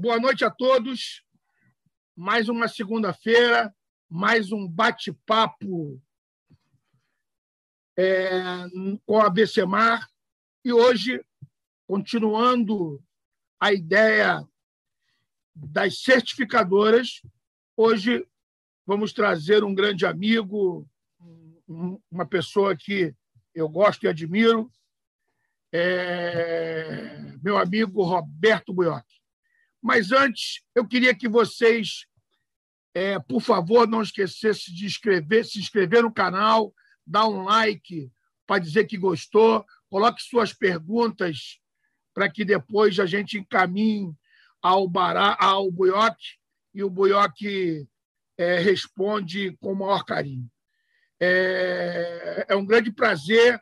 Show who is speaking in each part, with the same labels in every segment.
Speaker 1: Boa noite a todos. Mais uma segunda-feira, mais um bate-papo é, com a BCMAR. E hoje, continuando a ideia das certificadoras, hoje vamos trazer um grande amigo, uma pessoa que eu gosto e admiro, é, meu amigo Roberto Buioc. Mas antes, eu queria que vocês, é, por favor, não esquecessem de inscrever, se inscrever no canal, dar um like para dizer que gostou, coloque suas perguntas para que depois a gente encaminhe ao, Bará, ao Buioc e o Buioc é, responde com o maior carinho. É, é um grande prazer,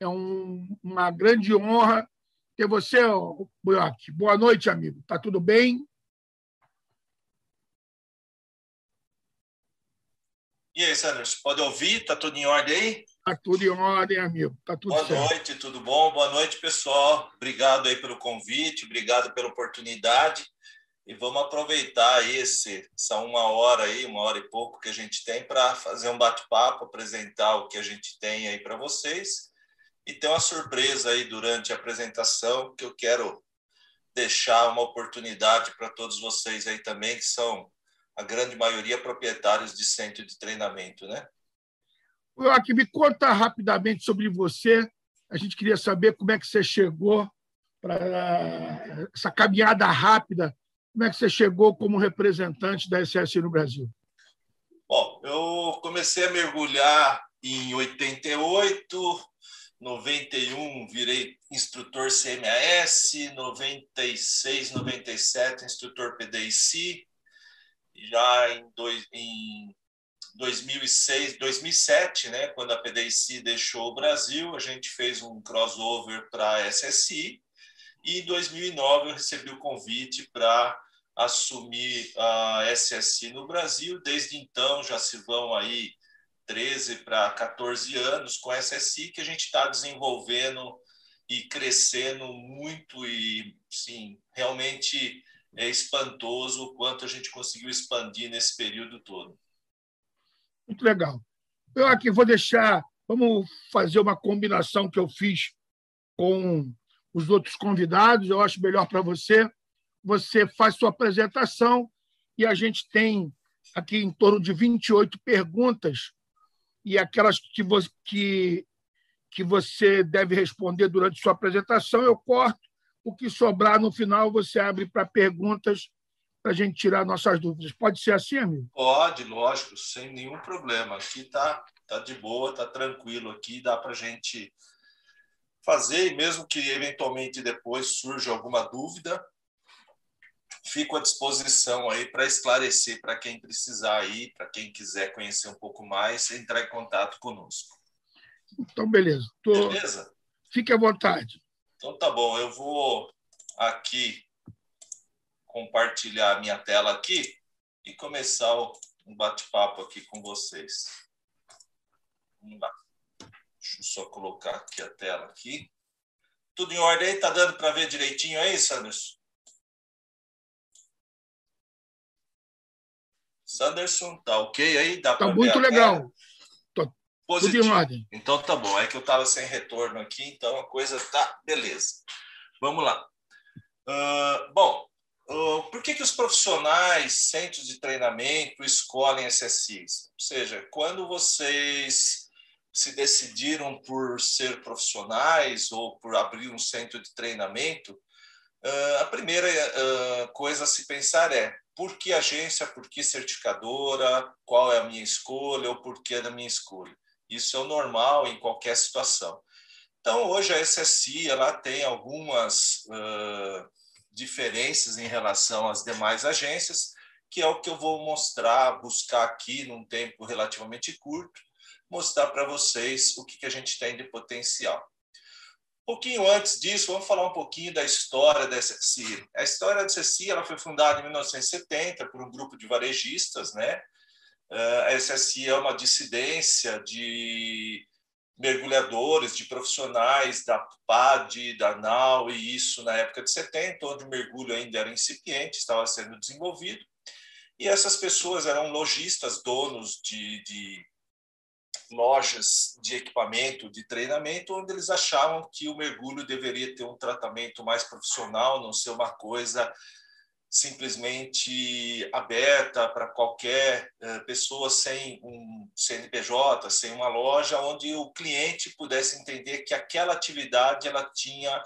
Speaker 1: é um, uma grande honra ter você, Buioc. Boa noite, amigo. Tá tudo bem?
Speaker 2: E aí, Sanders, pode ouvir? Tá tudo em ordem aí?
Speaker 1: Tá tudo em ordem, amigo. Tá tudo
Speaker 2: Boa
Speaker 1: certo.
Speaker 2: noite, tudo bom? Boa noite, pessoal. Obrigado aí pelo convite, obrigado pela oportunidade. E vamos aproveitar esse, essa uma hora aí, uma hora e pouco que a gente tem para fazer um bate-papo, apresentar o que a gente tem aí para vocês e tem uma surpresa aí durante a apresentação que eu quero deixar uma oportunidade para todos vocês aí também, que são a grande maioria proprietários de centro de treinamento, né?
Speaker 1: Aqui me conta rapidamente sobre você. A gente queria saber como é que você chegou para essa caminhada rápida. Como é que você chegou como representante da SSI no Brasil?
Speaker 2: Bom, eu comecei a mergulhar em 88, 91 virei instrutor CMAS, 96, 97 instrutor PDIC, já em, dois, em 2006, 2007, né, quando a PDIC deixou o Brasil, a gente fez um crossover para a SSI e em 2009 eu recebi o convite para assumir a SSI no Brasil. Desde então já se vão aí 13 para 14 anos com a SSI que a gente está desenvolvendo e crescendo muito e sim realmente é espantoso o quanto a gente conseguiu expandir nesse período todo.
Speaker 1: Muito legal. Eu aqui vou deixar, vamos fazer uma combinação que eu fiz com os outros convidados. Eu acho melhor para você. Você faz sua apresentação e a gente tem aqui em torno de 28 perguntas e aquelas que você, que, que você deve responder durante sua apresentação, eu corto. O que sobrar no final, você abre para perguntas para a gente tirar nossas dúvidas. Pode ser assim, amigo?
Speaker 2: Pode, lógico, sem nenhum problema. Aqui está tá de boa, está tranquilo aqui, dá para a gente fazer, e mesmo que eventualmente depois surja alguma dúvida, fico à disposição aí para esclarecer para quem precisar aí, para quem quiser conhecer um pouco mais, entrar em contato conosco.
Speaker 1: Então, beleza. Tô...
Speaker 2: Beleza?
Speaker 1: Fique à vontade.
Speaker 2: Então, tá bom. Eu vou aqui compartilhar a minha tela aqui e começar um bate-papo aqui com vocês. Vamos lá. Deixa eu só colocar aqui a tela aqui. Tudo em ordem aí? Tá dando para ver direitinho aí, Sanderson? Sanderson, tá ok aí? Dá
Speaker 1: tá muito legal. Tô
Speaker 2: Positivo. Tudo em ordem. Então tá bom. É que eu estava sem retorno aqui, então a coisa tá beleza. Vamos lá. Uh, bom, uh, por que, que os profissionais, centros de treinamento, escolhem SSIs? Ou seja, quando vocês se decidiram por ser profissionais ou por abrir um centro de treinamento, uh, a primeira coisa a se pensar é por que agência, por que certificadora, qual é a minha escolha ou por que da minha escolha. Isso é o normal em qualquer situação. Então, hoje a SSI ela tem algumas uh, diferenças em relação às demais agências, que é o que eu vou mostrar, buscar aqui num tempo relativamente curto, mostrar para vocês o que, que a gente tem de potencial pouquinho antes disso, vamos falar um pouquinho da história da SSI. A história da SSI ela foi fundada em 1970 por um grupo de varejistas, né? Eh, a SSI é uma dissidência de, mergulhadores, de profissionais da PAD, da NAU, e isso na época de 70, onde o mergulho ainda era incipiente, estava sendo desenvolvido. E essas pessoas eram lojistas, donos de, de lojas de equipamento, de treinamento, onde eles achavam que o mergulho deveria ter um tratamento mais profissional, não ser uma coisa simplesmente aberta para qualquer uh, pessoa sem um CNPJ, sem uma loja, onde o cliente pudesse entender que aquela atividade ela tinha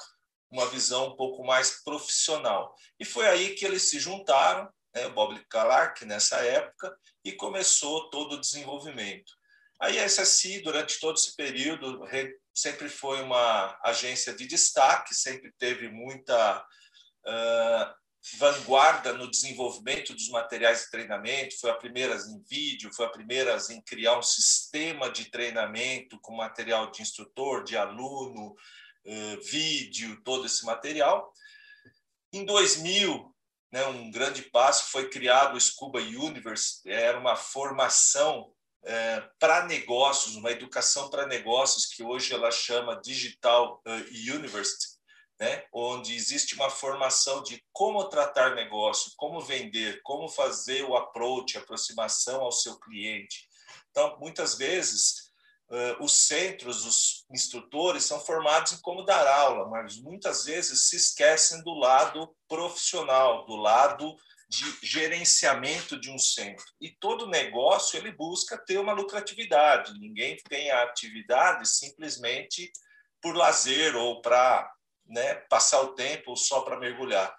Speaker 2: uma visão um pouco mais profissional. E foi aí que eles se juntaram, né, Bob Clark nessa época, e começou todo o desenvolvimento. Aí a SSI, durante todo esse período, sempre foi uma agência de destaque, sempre teve muita uh, vanguarda no desenvolvimento dos materiais de treinamento, foi a primeira em vídeo, foi a primeira em criar um sistema de treinamento com material de instrutor, de aluno, eh, vídeo, todo esse material. Em 2000, né, um grande passo foi criado o Scuba Universe, era uma formação é, para negócios, uma educação para negócios que hoje ela chama Digital uh, University, né? onde existe uma formação de como tratar negócio, como vender, como fazer o approach, aproximação ao seu cliente. Então, muitas vezes, uh, os centros, os instrutores são formados em como dar aula, mas muitas vezes se esquecem do lado profissional, do lado de gerenciamento de um centro. E todo negócio ele busca ter uma lucratividade. Ninguém tem a atividade simplesmente por lazer ou para né, passar o tempo só para mergulhar.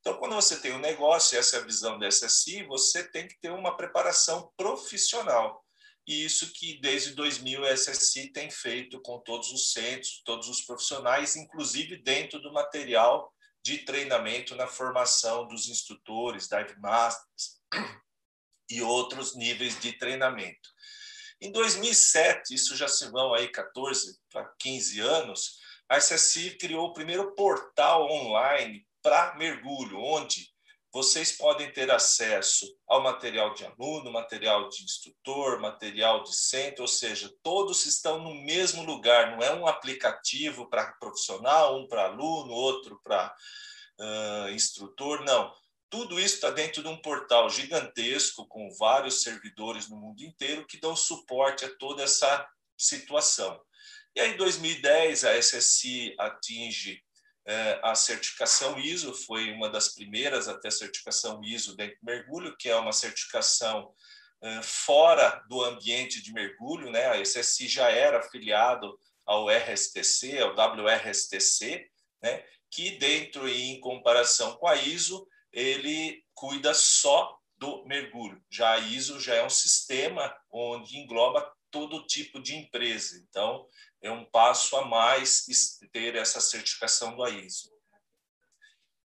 Speaker 2: Então, quando você tem um negócio, essa é a visão da SSI, você tem que ter uma preparação profissional. E isso que desde 2000 a SSI tem feito com todos os centros, todos os profissionais, inclusive dentro do material de treinamento na formação dos instrutores, dive masters e outros níveis de treinamento. Em 2007, isso já se vão aí 14 para 15 anos, a SSI criou o primeiro portal online para mergulho, onde vocês podem ter acesso ao material de aluno, material de instrutor, material de centro, ou seja, todos estão no mesmo lugar, não é um aplicativo para profissional, um para aluno, outro para uh, instrutor, não. Tudo isso está dentro de um portal gigantesco, com vários servidores no mundo inteiro, que dão suporte a toda essa situação. E aí, em 2010, a SSI atinge a certificação ISO, foi uma das primeiras até certificação ISO dentro do mergulho, que é uma certificação fora do ambiente de mergulho, né? A SSI já era afiliado ao RSTC, ao WRSTC, né? Que dentro e em comparação com a ISO, ele cuida só do mergulho. Já a ISO já é um sistema onde engloba todo tipo de empresa. Então, é um passo a mais ter essa certificação do AISO.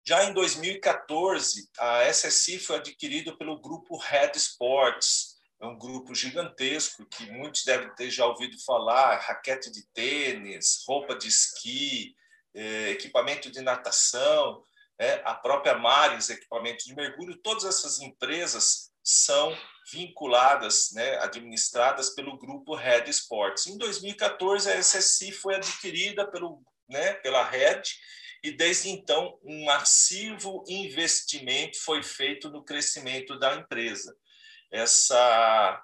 Speaker 2: Já em 2014, a SSI foi adquirida pelo grupo Red Sports, é um grupo gigantesco que muitos devem ter já ouvido falar, raquete de tênis, roupa de esqui, é, equipamento de natação, é, a própria Mares, equipamento de mergulho, todas essas empresas são vinculadas, né, administradas pelo grupo Red Sports. Em 2014, a SSI foi adquirida pelo, né, pela Red e desde então um massivo investimento foi feito no crescimento da empresa. Essa,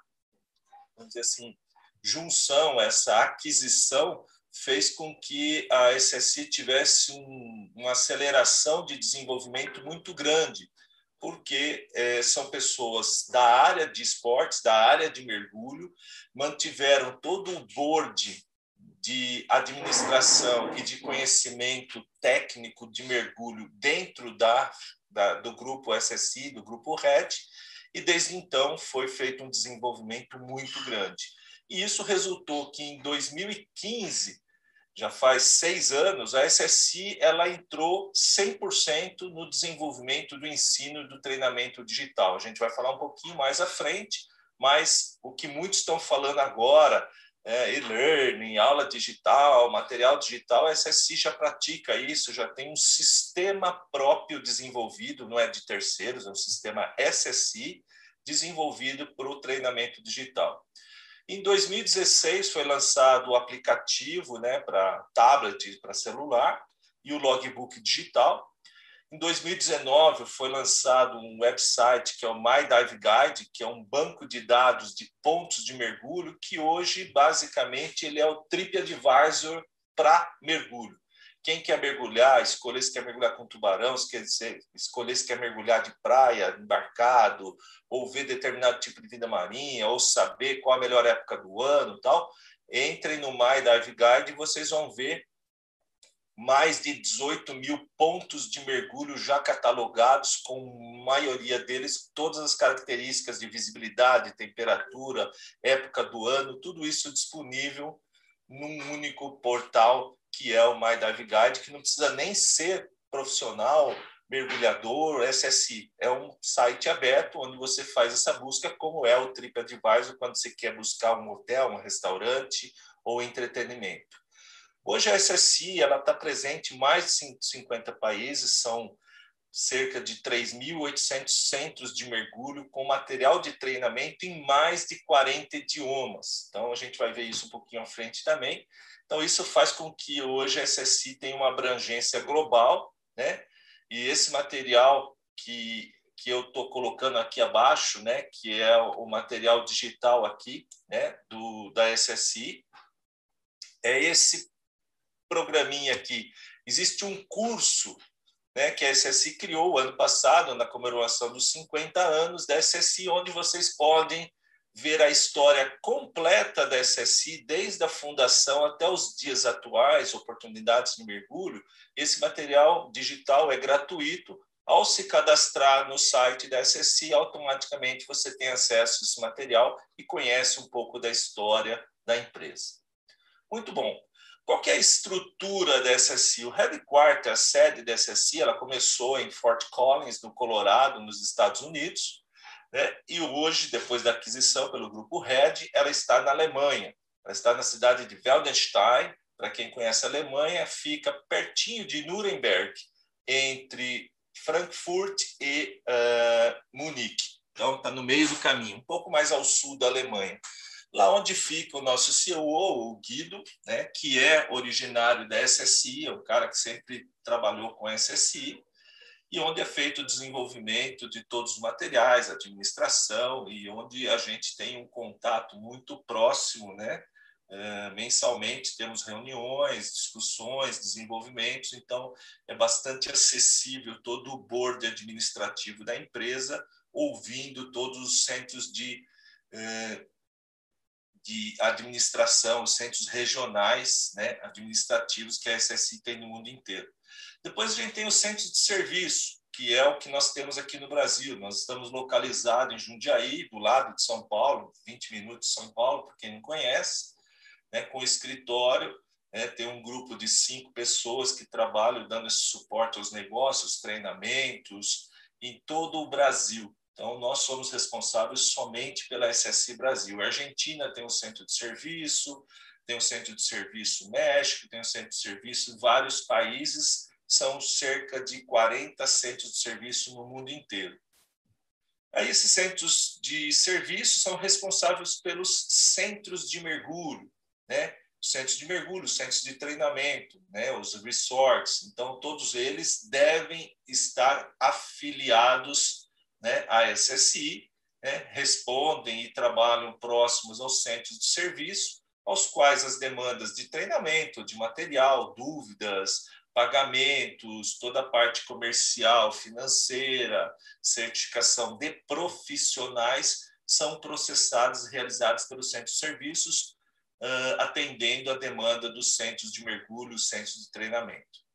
Speaker 2: vamos dizer assim, junção, essa aquisição fez com que a SSI tivesse um, uma aceleração de desenvolvimento muito grande, porque é, são pessoas da área de esportes, da área de mergulho, mantiveram todo o board de administração e de conhecimento técnico de mergulho dentro da, da, do grupo SSI, do grupo RED, e desde então foi feito um desenvolvimento muito grande. E isso resultou que em 2015 já faz seis anos, a SSI ela entrou 100% no desenvolvimento do ensino e do treinamento digital. A gente vai falar um pouquinho mais à frente, mas o que muitos estão falando agora, é, e-learning, aula digital, material digital, a SSI já pratica isso, já tem um sistema próprio desenvolvido, não é de terceiros, é um sistema SSI desenvolvido para o treinamento digital. Em 2016 foi lançado o aplicativo né, para tablet, para celular, e o logbook digital. Em 2019 foi lançado um website que é o My Dive Guide, que é um banco de dados de pontos de mergulho, que hoje basicamente ele é o TripAdvisor para mergulho. Quem quer mergulhar, escolher se quer mergulhar com tubarão, escolher se quer mergulhar de praia, embarcado, ou ver determinado tipo de vida marinha, ou saber qual a melhor época do ano tal, entrem no My Dive Guide e vocês vão ver mais de 18 mil pontos de mergulho já catalogados, com maioria deles todas as características de visibilidade, temperatura, época do ano, tudo isso disponível num único portal que é o My Dive Guide, que não precisa nem ser profissional, mergulhador, SSI. É um site aberto onde você faz essa busca, como é o TripAdvisor quando você quer buscar um hotel, um restaurante ou entretenimento. Hoje a SSI está presente em mais de 150 países, são cerca de 3.800 centros de mergulho com material de treinamento em mais de 40 idiomas. Então, a gente vai ver isso um pouquinho à frente também. Então, isso faz com que hoje a SSI tenha uma abrangência global, né? E esse material que, que eu estou colocando aqui abaixo, né, que é o material digital aqui, né, do, da SSI, é esse programinha aqui. Existe um curso né, que a SSI criou ano passado, na comemoração dos 50 anos da SSI, onde vocês podem ver a história completa da SSI, desde a fundação até os dias atuais, oportunidades de mergulho, esse material digital é gratuito. Ao se cadastrar no site da SSI, automaticamente você tem acesso a esse material e conhece um pouco da história da empresa. Muito bom. Qual é a estrutura da SSI? O headquarter, a sede da SSI, ela começou em Fort Collins, no Colorado, nos Estados Unidos, né? E hoje, depois da aquisição pelo grupo Red, ela está na Alemanha. Ela está na cidade de Weldenstein. Para quem conhece a Alemanha, fica pertinho de Nuremberg, entre Frankfurt e uh, Munique. Então, está no meio do caminho, um pouco mais ao sul da Alemanha. Lá onde fica o nosso CEO, o Guido, né, que é originário da SSI, é um cara que sempre trabalhou com SSI, e onde é feito o desenvolvimento de todos os materiais, administração, e onde a gente tem um contato muito próximo, né? Uh, mensalmente temos reuniões, discussões, desenvolvimentos, então é bastante acessível todo o board administrativo da empresa, ouvindo todos os centros de, uh, de administração, os centros regionais né, administrativos que a SSI tem no mundo inteiro. Depois a gente tem o centro de serviço, que é o que nós temos aqui no Brasil. Nós estamos localizados em Jundiaí, do lado de São Paulo, 20 minutos de São Paulo, para quem não conhece, né, com escritório. Né, tem um grupo de cinco pessoas que trabalham dando esse suporte aos negócios, treinamentos, em todo o Brasil. Então, nós somos responsáveis somente pela SSI Brasil. A Argentina tem um centro de serviço, tem um centro de serviço México, tem um centro de serviço vários países são cerca de 40 centros de serviço no mundo inteiro. Aí esses centros de serviço são responsáveis pelos centros de mergulho, né? Centros de mergulho, centros de treinamento, né? Os resorts. Então todos eles devem estar afiliados, né? À SSI, né? Respondem e trabalham próximos aos centros de serviço, aos quais as demandas de treinamento, de material, dúvidas, pagamentos, toda a parte comercial, financeira, certificação de profissionais são processados e realizados pelos centros de serviços, uh, atendendo a demanda dos centros de mergulho, centros de treinamento.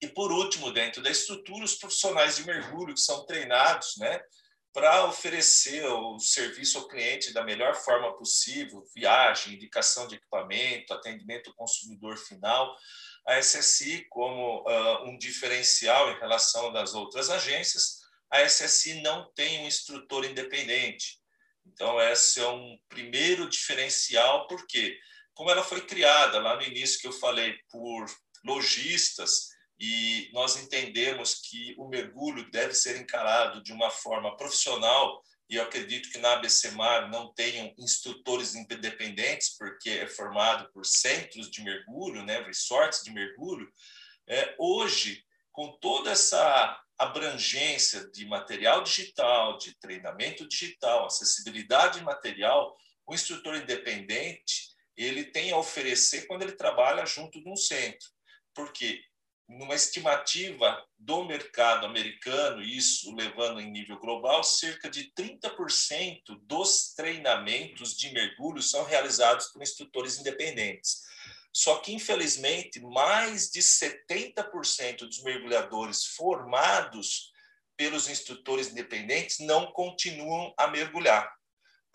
Speaker 2: E, por último, dentro da estrutura, os profissionais de mergulho que são treinados né, para oferecer o serviço ao cliente da melhor forma possível, viagem, indicação de equipamento, atendimento ao consumidor final, a SSI como uh, um diferencial em relação das outras agências, a SSI não tem um instrutor independente. Então, esse é um primeiro diferencial, porque, como ela foi criada lá no início que eu falei, por lojistas, e nós entendemos que o mergulho deve ser encarado de uma forma profissional e eu acredito que na ABCMAR não tenham instrutores independentes, porque é formado por centros de mergulho, né, resorts de mergulho, é, hoje, com toda essa abrangência de material digital, de treinamento digital, acessibilidade material, o instrutor independente ele tem a oferecer quando ele trabalha junto de um centro, porque numa estimativa do mercado americano, isso levando em nível global, cerca de 30% dos treinamentos de mergulho são realizados por instrutores independentes. Só que, infelizmente, mais de 70% dos mergulhadores formados pelos instrutores independentes não continuam a mergulhar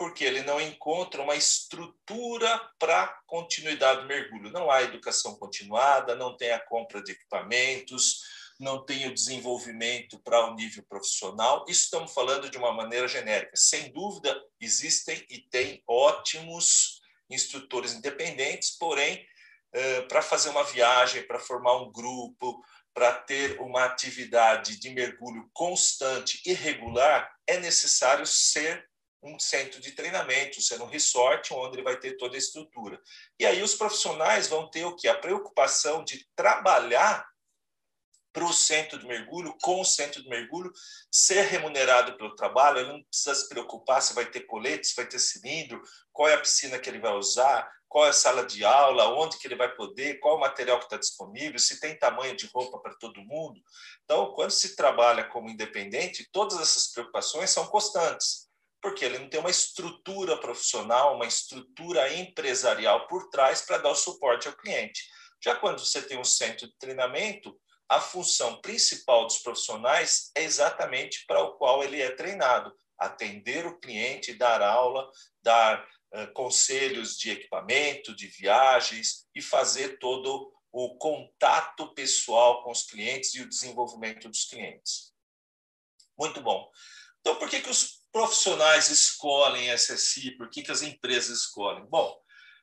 Speaker 2: porque ele não encontra uma estrutura para continuidade do mergulho. Não há educação continuada, não tem a compra de equipamentos, não tem o desenvolvimento para o um nível profissional. Isso estamos falando de uma maneira genérica. Sem dúvida, existem e tem ótimos instrutores independentes, porém, eh, para fazer uma viagem, para formar um grupo, para ter uma atividade de mergulho constante e regular, é necessário ser um centro de treinamento, sendo um resort onde ele vai ter toda a estrutura. E aí os profissionais vão ter o que? A preocupação de trabalhar para o centro de mergulho, com o centro de mergulho, ser remunerado pelo trabalho, ele não precisa se preocupar se vai ter colete, se vai ter cilindro, qual é a piscina que ele vai usar, qual é a sala de aula, onde que ele vai poder, qual o material que está disponível, se tem tamanho de roupa para todo mundo. Então, quando se trabalha como independente, todas essas preocupações são constantes porque ele não tem uma estrutura profissional, uma estrutura empresarial por trás para dar o suporte ao cliente. Já quando você tem um centro de treinamento, a função principal dos profissionais é exatamente para o qual ele é treinado: atender o cliente, dar aula, dar uh, conselhos de equipamento, de viagens e fazer todo o contato pessoal com os clientes e o desenvolvimento dos clientes. Muito bom. Então, por que, que os profissionais escolhem SSI? Por que, que as empresas escolhem? Bom,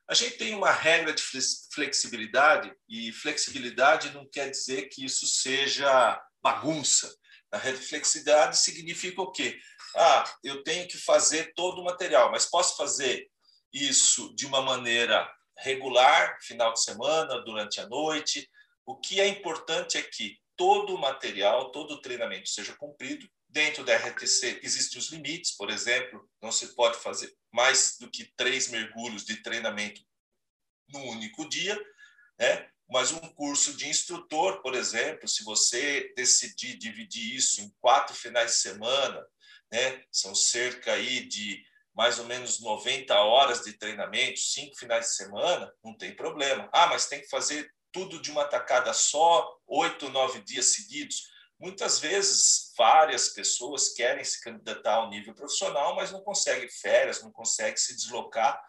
Speaker 2: a gente tem uma regra de flexibilidade e flexibilidade não quer dizer que isso seja bagunça. A flexibilidade significa o quê? Ah, eu tenho que fazer todo o material, mas posso fazer isso de uma maneira regular, final de semana, durante a noite. O que é importante é que todo o material, todo o treinamento seja cumprido Dentro da RTC existem os limites, por exemplo, não se pode fazer mais do que três mergulhos de treinamento no único dia, né? Mas um curso de instrutor, por exemplo, se você decidir dividir isso em quatro finais de semana, né? São cerca aí de mais ou menos 90 horas de treinamento, cinco finais de semana, não tem problema. Ah, mas tem que fazer tudo de uma tacada só, oito, nove dias seguidos. Muitas vezes, várias pessoas querem se candidatar ao nível profissional, mas não conseguem férias, não conseguem se deslocar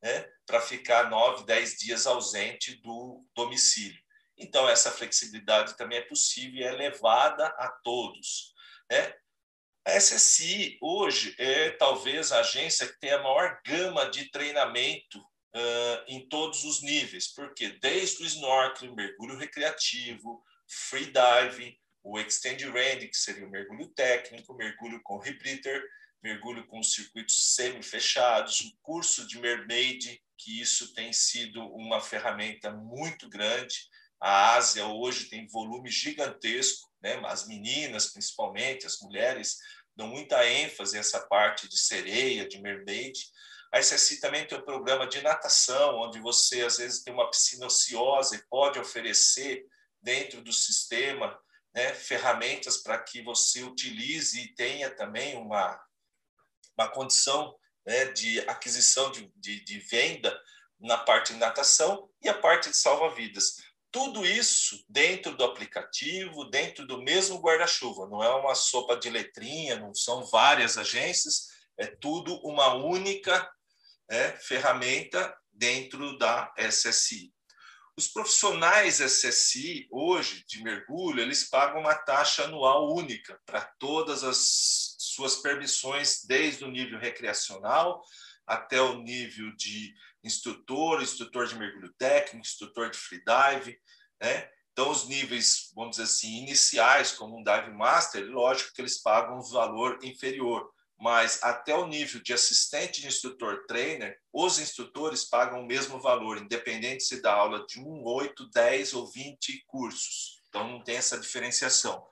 Speaker 2: né, para ficar nove, dez dias ausente do domicílio. Então, essa flexibilidade também é possível e é levada a todos. Né? A SSI, hoje, é talvez a agência que tem a maior gama de treinamento uh, em todos os níveis, porque desde o snorkeling, mergulho recreativo, free diving, o Extend Range, que seria o mergulho técnico, mergulho com rebreather, mergulho com circuitos semi-fechados, o curso de Mermaid, que isso tem sido uma ferramenta muito grande. A Ásia hoje tem volume gigantesco, né? as meninas, principalmente, as mulheres, dão muita ênfase a essa parte de sereia, de mermaid. A SSI também tem um programa de natação, onde você, às vezes, tem uma piscina ociosa e pode oferecer, dentro do sistema, né, ferramentas para que você utilize e tenha também uma, uma condição né, de aquisição, de, de, de venda na parte de natação e a parte de salva-vidas. Tudo isso dentro do aplicativo, dentro do mesmo guarda-chuva. Não é uma sopa de letrinha, não são várias agências, é tudo uma única é, ferramenta dentro da SSI. Os profissionais SSI, hoje, de mergulho, eles pagam uma taxa anual única para todas as suas permissões, desde o nível recreacional até o nível de instrutor, instrutor de mergulho técnico, instrutor de freedive, né? Então, os níveis, vamos dizer assim, iniciais, como um dive master, lógico que eles pagam um valor inferior. Mas até o nível de assistente de instrutor trainer, os instrutores pagam o mesmo valor, independente se dá aula de 1, 8, 10 ou 20 cursos. Então não tem essa diferenciação.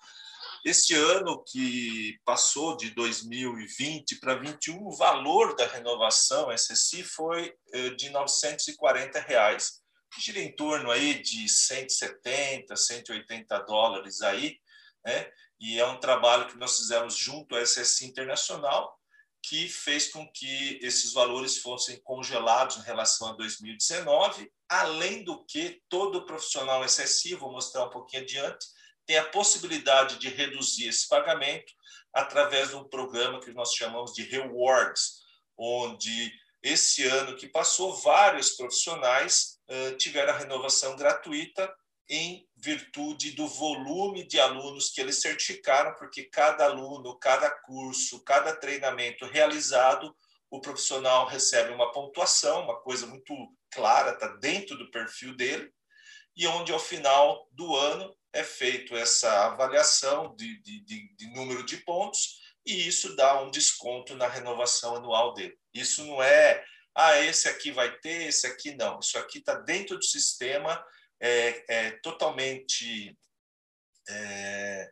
Speaker 2: Este ano que passou de 2020 para 2021, o valor da renovação SSI foi eh, de 940 reais, gira em torno aí de 170, 180 dólares aí, né? E é um trabalho que nós fizemos junto à SSI Internacional, que fez com que esses valores fossem congelados em relação a 2019, além do que todo profissional SSI, vou mostrar um pouquinho adiante, tem a possibilidade de reduzir esse pagamento através de um programa que nós chamamos de rewards, onde esse ano que passou, vários profissionais uh, tiveram a renovação gratuita em virtude do volume de alunos que eles certificaram, porque cada aluno, cada curso, cada treinamento realizado, o profissional recebe uma pontuação, uma coisa muito clara, está dentro do perfil dele, e onde ao final do ano é feito essa avaliação de, de, de, número de pontos e isso dá um desconto na renovação anual dele. Isso não é, ah, esse aqui vai ter, esse aqui não. Isso aqui está dentro do sistema, é, é totalmente é,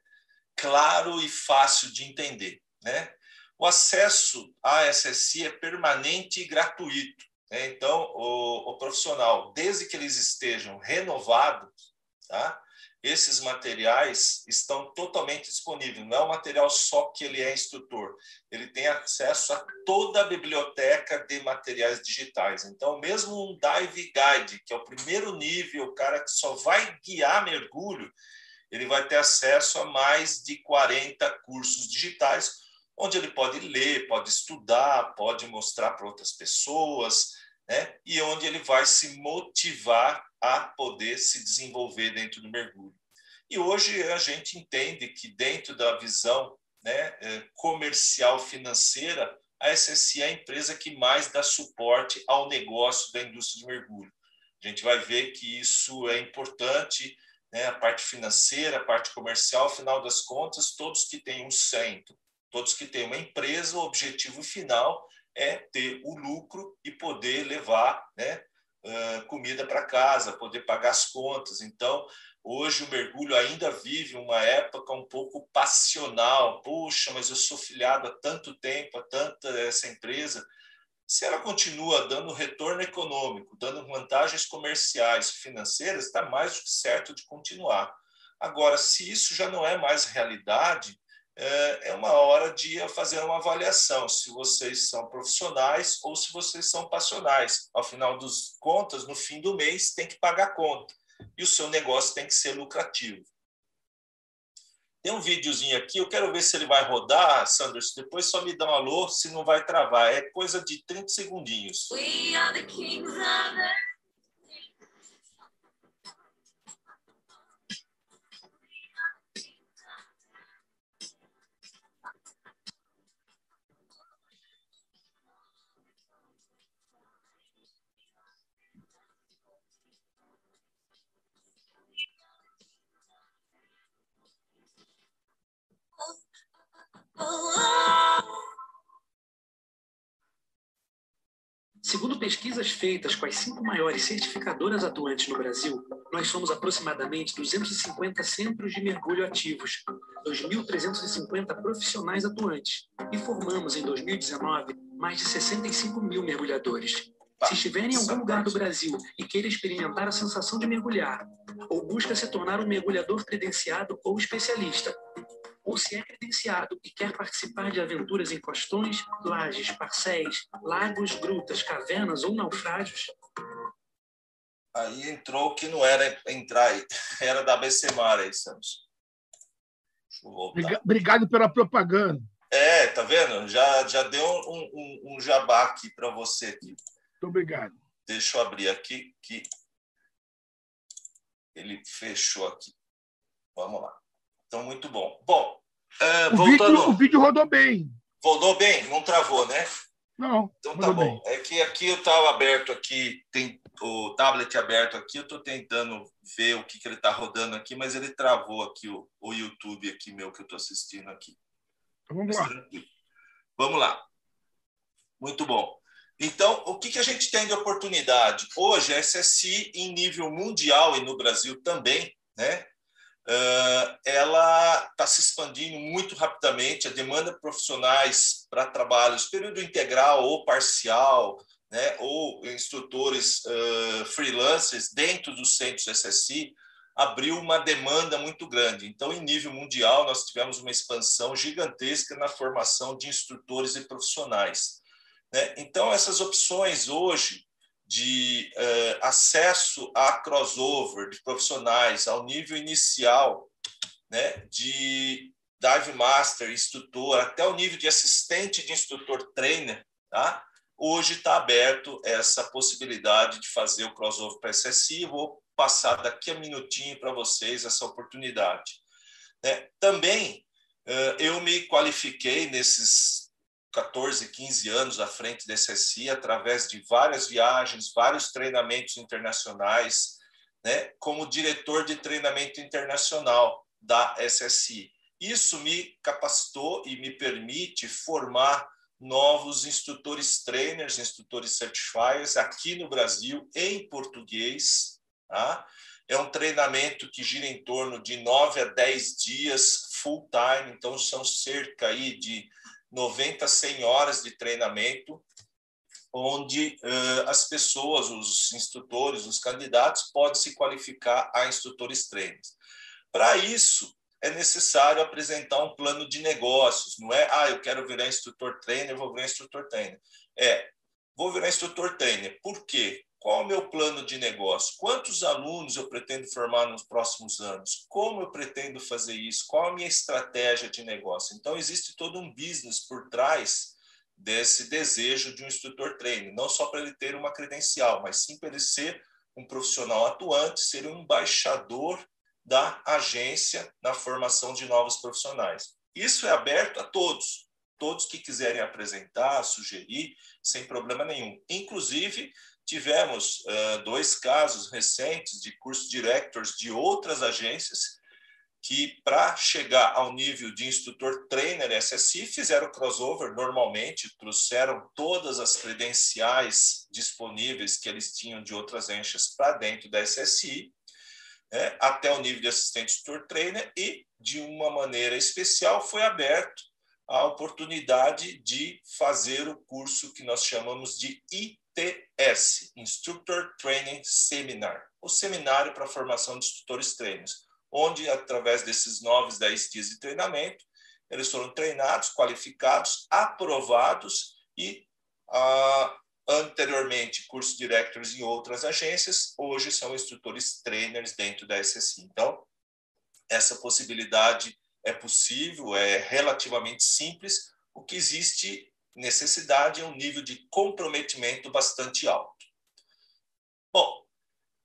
Speaker 2: claro e fácil de entender. Né? O acesso à SSI é permanente e gratuito. Né? Então, o, o profissional, desde que eles estejam renovados, tá? Esses materiais estão totalmente disponíveis. Não é um material só que ele é instrutor, ele tem acesso a toda a biblioteca de materiais digitais. Então, mesmo um dive guide, que é o primeiro nível, o cara que só vai guiar mergulho, ele vai ter acesso a mais de 40 cursos digitais, onde ele pode ler, pode estudar, pode mostrar para outras pessoas, né? e onde ele vai se motivar a poder se desenvolver dentro do mergulho. E hoje a gente entende que dentro da visão né, é, comercial financeira, a SSI é a empresa que mais dá suporte ao negócio da indústria de mergulho. A gente vai ver que isso é importante, né, a parte financeira, a parte comercial, afinal das contas, todos que têm um centro, todos que têm uma empresa, o objetivo final é ter o lucro e poder levar né, comida para casa, poder pagar as contas. Então, hoje o mergulho ainda vive uma época um pouco passional. Puxa, mas eu sou filiado há tanto tempo, a tanta essa empresa. Se ela continua dando retorno econômico, dando vantagens comerciais, financeiras, está mais do que certo de continuar. Agora, se isso já não é mais realidade, é, é uma hora de fazer uma avaliação se vocês são profissionais ou se vocês são passionais. Ao final dos contas, no fim do mês, tem que pagar conta e o seu negócio tem que ser lucrativo. Tem um videozinho aqui, eu quero ver se ele vai rodar, Sanders. Depois só me dá um alô se não vai travar. É coisa de 30 segundinhos. We are the kings of the
Speaker 3: Segundo pesquisas feitas com as cinco maiores certificadoras atuantes no Brasil, nós somos aproximadamente 250 centros de mergulho ativos, 2.350 profissionais atuantes e formamos em 2019 mais de 65 mil mergulhadores. Se estiver em algum lugar do Brasil e queira experimentar a sensação de mergulhar, ou busca se tornar um mergulhador credenciado ou especialista, ou se é credenciado e quer participar de aventuras em costões, lajes, parcéis, lagos, grutas, cavernas ou naufrágios.
Speaker 2: Aí entrou que não era entrar, era da BC Mar aí, Santos.
Speaker 1: Obrigado pela propaganda.
Speaker 2: É, tá vendo? Já, já deu um, um, um jabá aqui para você. Aqui. Muito
Speaker 1: obrigado.
Speaker 2: Deixa eu abrir aqui que ele fechou aqui. Vamos lá. Então, muito bom. Bom,
Speaker 1: uh, o, voltando... vídeo, o vídeo rodou bem.
Speaker 2: Rodou bem? Não travou, né?
Speaker 1: Não.
Speaker 2: Então tá bom. Bem. É que aqui eu estava aberto aqui, tem o tablet aberto aqui, eu estou tentando ver o que, que ele está rodando aqui, mas ele travou aqui o, o YouTube aqui meu que eu estou assistindo aqui.
Speaker 1: Então, vamos lá.
Speaker 2: Vamos lá. Muito bom. Então, o que, que a gente tem de oportunidade? Hoje, a SSI, em nível mundial e no Brasil também, né, ela está se expandindo muito rapidamente. A demanda de profissionais para trabalhos período integral ou parcial, né, ou instrutores uh, freelancers dentro dos centros SSI, abriu uma demanda muito grande. Então, em nível mundial, nós tivemos uma expansão gigantesca na formação de instrutores e profissionais. Né? Então, essas opções hoje de uh, acesso a crossover de profissionais ao nível inicial, né, de dive master, instrutor, até o nível de assistente de instrutor trainer, tá? Hoje está aberto essa possibilidade de fazer o crossover para SSI. Vou passar daqui a minutinho para vocês essa oportunidade. Né? Também uh, eu me qualifiquei nesses 14, 15 anos à frente da SSI, através de várias viagens, vários treinamentos internacionais, né, como diretor de treinamento internacional da SSI. Isso me capacitou e me permite formar novos instrutores trainers, instrutores certifiers aqui no Brasil em português. Tá? É um treinamento que gira em torno de 9 a 10 dias full time, então são cerca aí de 90, 100 horas de treinamento, onde uh, as pessoas, os instrutores, os candidatos, podem se qualificar a instrutores trainers. Para isso, é necessário apresentar um plano de negócios, não é, ah, eu quero virar instrutor trainer, vou virar instrutor trainer. É, vou virar instrutor trainer. Por quê? Qual o meu plano de negócio? Quantos alunos eu pretendo formar nos próximos anos? Como eu pretendo fazer isso? Qual a minha estratégia de negócio? Então, existe todo um business por trás desse desejo de um instrutor treino, não só para ele ter uma credencial, mas sim para ele ser um profissional atuante, ser um embaixador da agência na formação de novos profissionais. Isso é aberto a todos, todos que quiserem apresentar, sugerir, sem problema nenhum. Inclusive, Tivemos uh, dois casos recentes de curso directors de outras agências que, para chegar ao nível de instrutor trainer SSI, fizeram crossover normalmente, trouxeram todas as credenciais disponíveis que eles tinham de outras agências para dentro da SSI, né, até o nível de assistente instrutor trainer, e, de uma maneira especial, foi aberto a oportunidade de fazer o curso que nós chamamos de ITS, Instructor Training Seminar, o seminário para formação de instrutores treinos, onde, através desses novos 10 dias de treinamento, eles foram treinados, qualificados, aprovados e, ah, anteriormente, curso directors em outras agências, hoje são instrutores trainers dentro da SSI. Então, essa possibilidade é possível, é relativamente simples. O que existe necessidade e um nível de comprometimento bastante alto. Bom,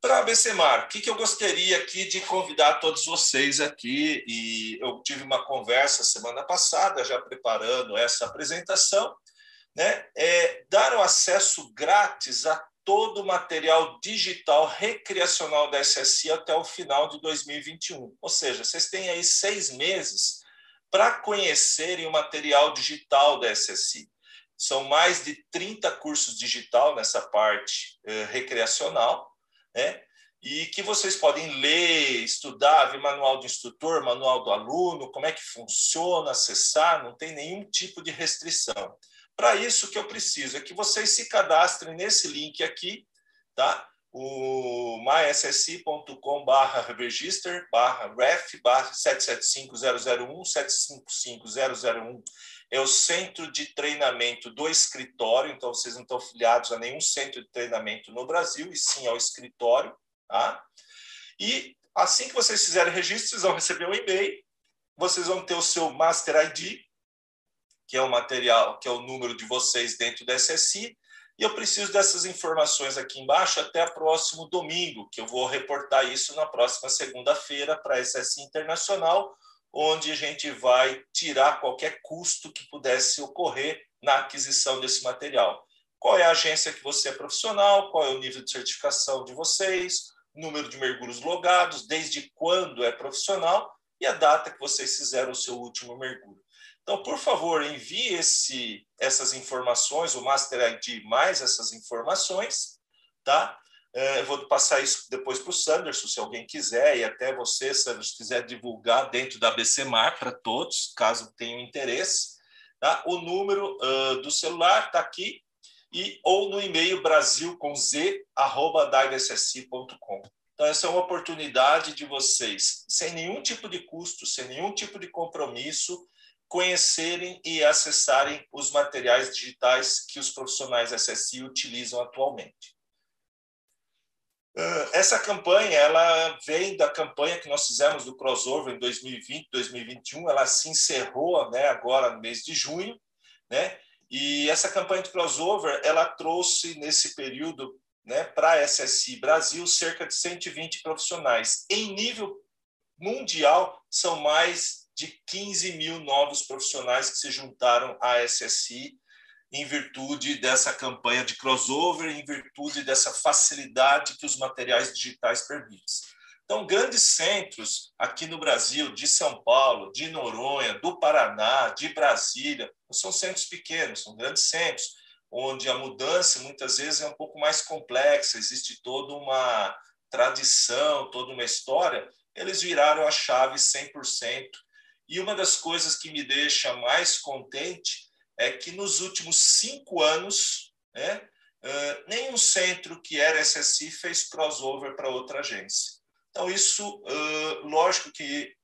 Speaker 2: para BCMAR, o que, que eu gostaria aqui de convidar todos vocês aqui, e eu tive uma conversa semana passada, já preparando essa apresentação, né, é dar o acesso grátis a todo o material digital recreacional da SSI até o final de 2021. Ou seja, vocês têm aí seis meses para conhecerem o material digital da SSI. São mais de 30 cursos digital nessa parte eh, recreacional, né? E que vocês podem ler, estudar, ver manual do instrutor, manual do aluno, como é que funciona, acessar, não tem nenhum tipo de restrição. Para isso, que eu preciso é que vocês se cadastrem nesse link aqui, tá? o myssi.com register ref barra 775001 755001 é o centro de treinamento do escritório, então vocês não estão filiados a nenhum centro de treinamento no Brasil, e sim ao escritório. Tá? E assim que vocês fizerem registro, vocês vão receber um e-mail, vocês vão ter o seu Master ID, que é o material, que é o número de vocês dentro da SSI, e eu preciso dessas informações aqui embaixo até o próximo domingo, que eu vou reportar isso na próxima segunda-feira para a SSI Internacional, onde a gente vai tirar qualquer custo que pudesse ocorrer na aquisição desse material. Qual é a agência que você é profissional, qual é o nível de certificação de vocês, número de mergulhos logados, desde quando é profissional e a data que vocês fizeram o seu último mergulho. Então, por favor, envie esse, essas informações, o Master ID mais essas informações, tá? Eu vou passar isso depois para o Sanderson, se alguém quiser, e até você, Sanderson, quiser divulgar dentro da BCMAR para todos, caso tenham interesse. Tá? O número uh, do celular está aqui, e, ou no e-mail brasil com Então, essa é uma oportunidade de vocês, sem nenhum tipo de custo, sem nenhum tipo de compromisso, conhecerem e acessarem os materiais digitais que os profissionais SSI utilizam atualmente. Ah, essa campanha, ela vem da campanha que nós fizemos do crossover em 2020, 2021, ela se encerrou, né, agora no mês de junho, né? E essa campanha de crossover, ela trouxe nesse período, né, para a SSI Brasil cerca de 120 profissionais. Em nível mundial, são mais de 15 mil novos profissionais que se juntaram à SSI em virtude dessa campanha de crossover, em virtude dessa facilidade que os materiais digitais permitem. Então, grandes centros aqui no Brasil, de São Paulo, de Noronha, do Paraná, de Brasília, não são centros pequenos, são grandes centros, onde a mudança muitas vezes é um pouco mais complexa, existe toda uma tradição, toda uma história, eles viraram a chave 100%. E uma das coisas que me deixa mais contente é que nos últimos cinco anos, né, uh, nenhum centro que era SSI fez crossover para outra agência. Então, isso, uh, lógico que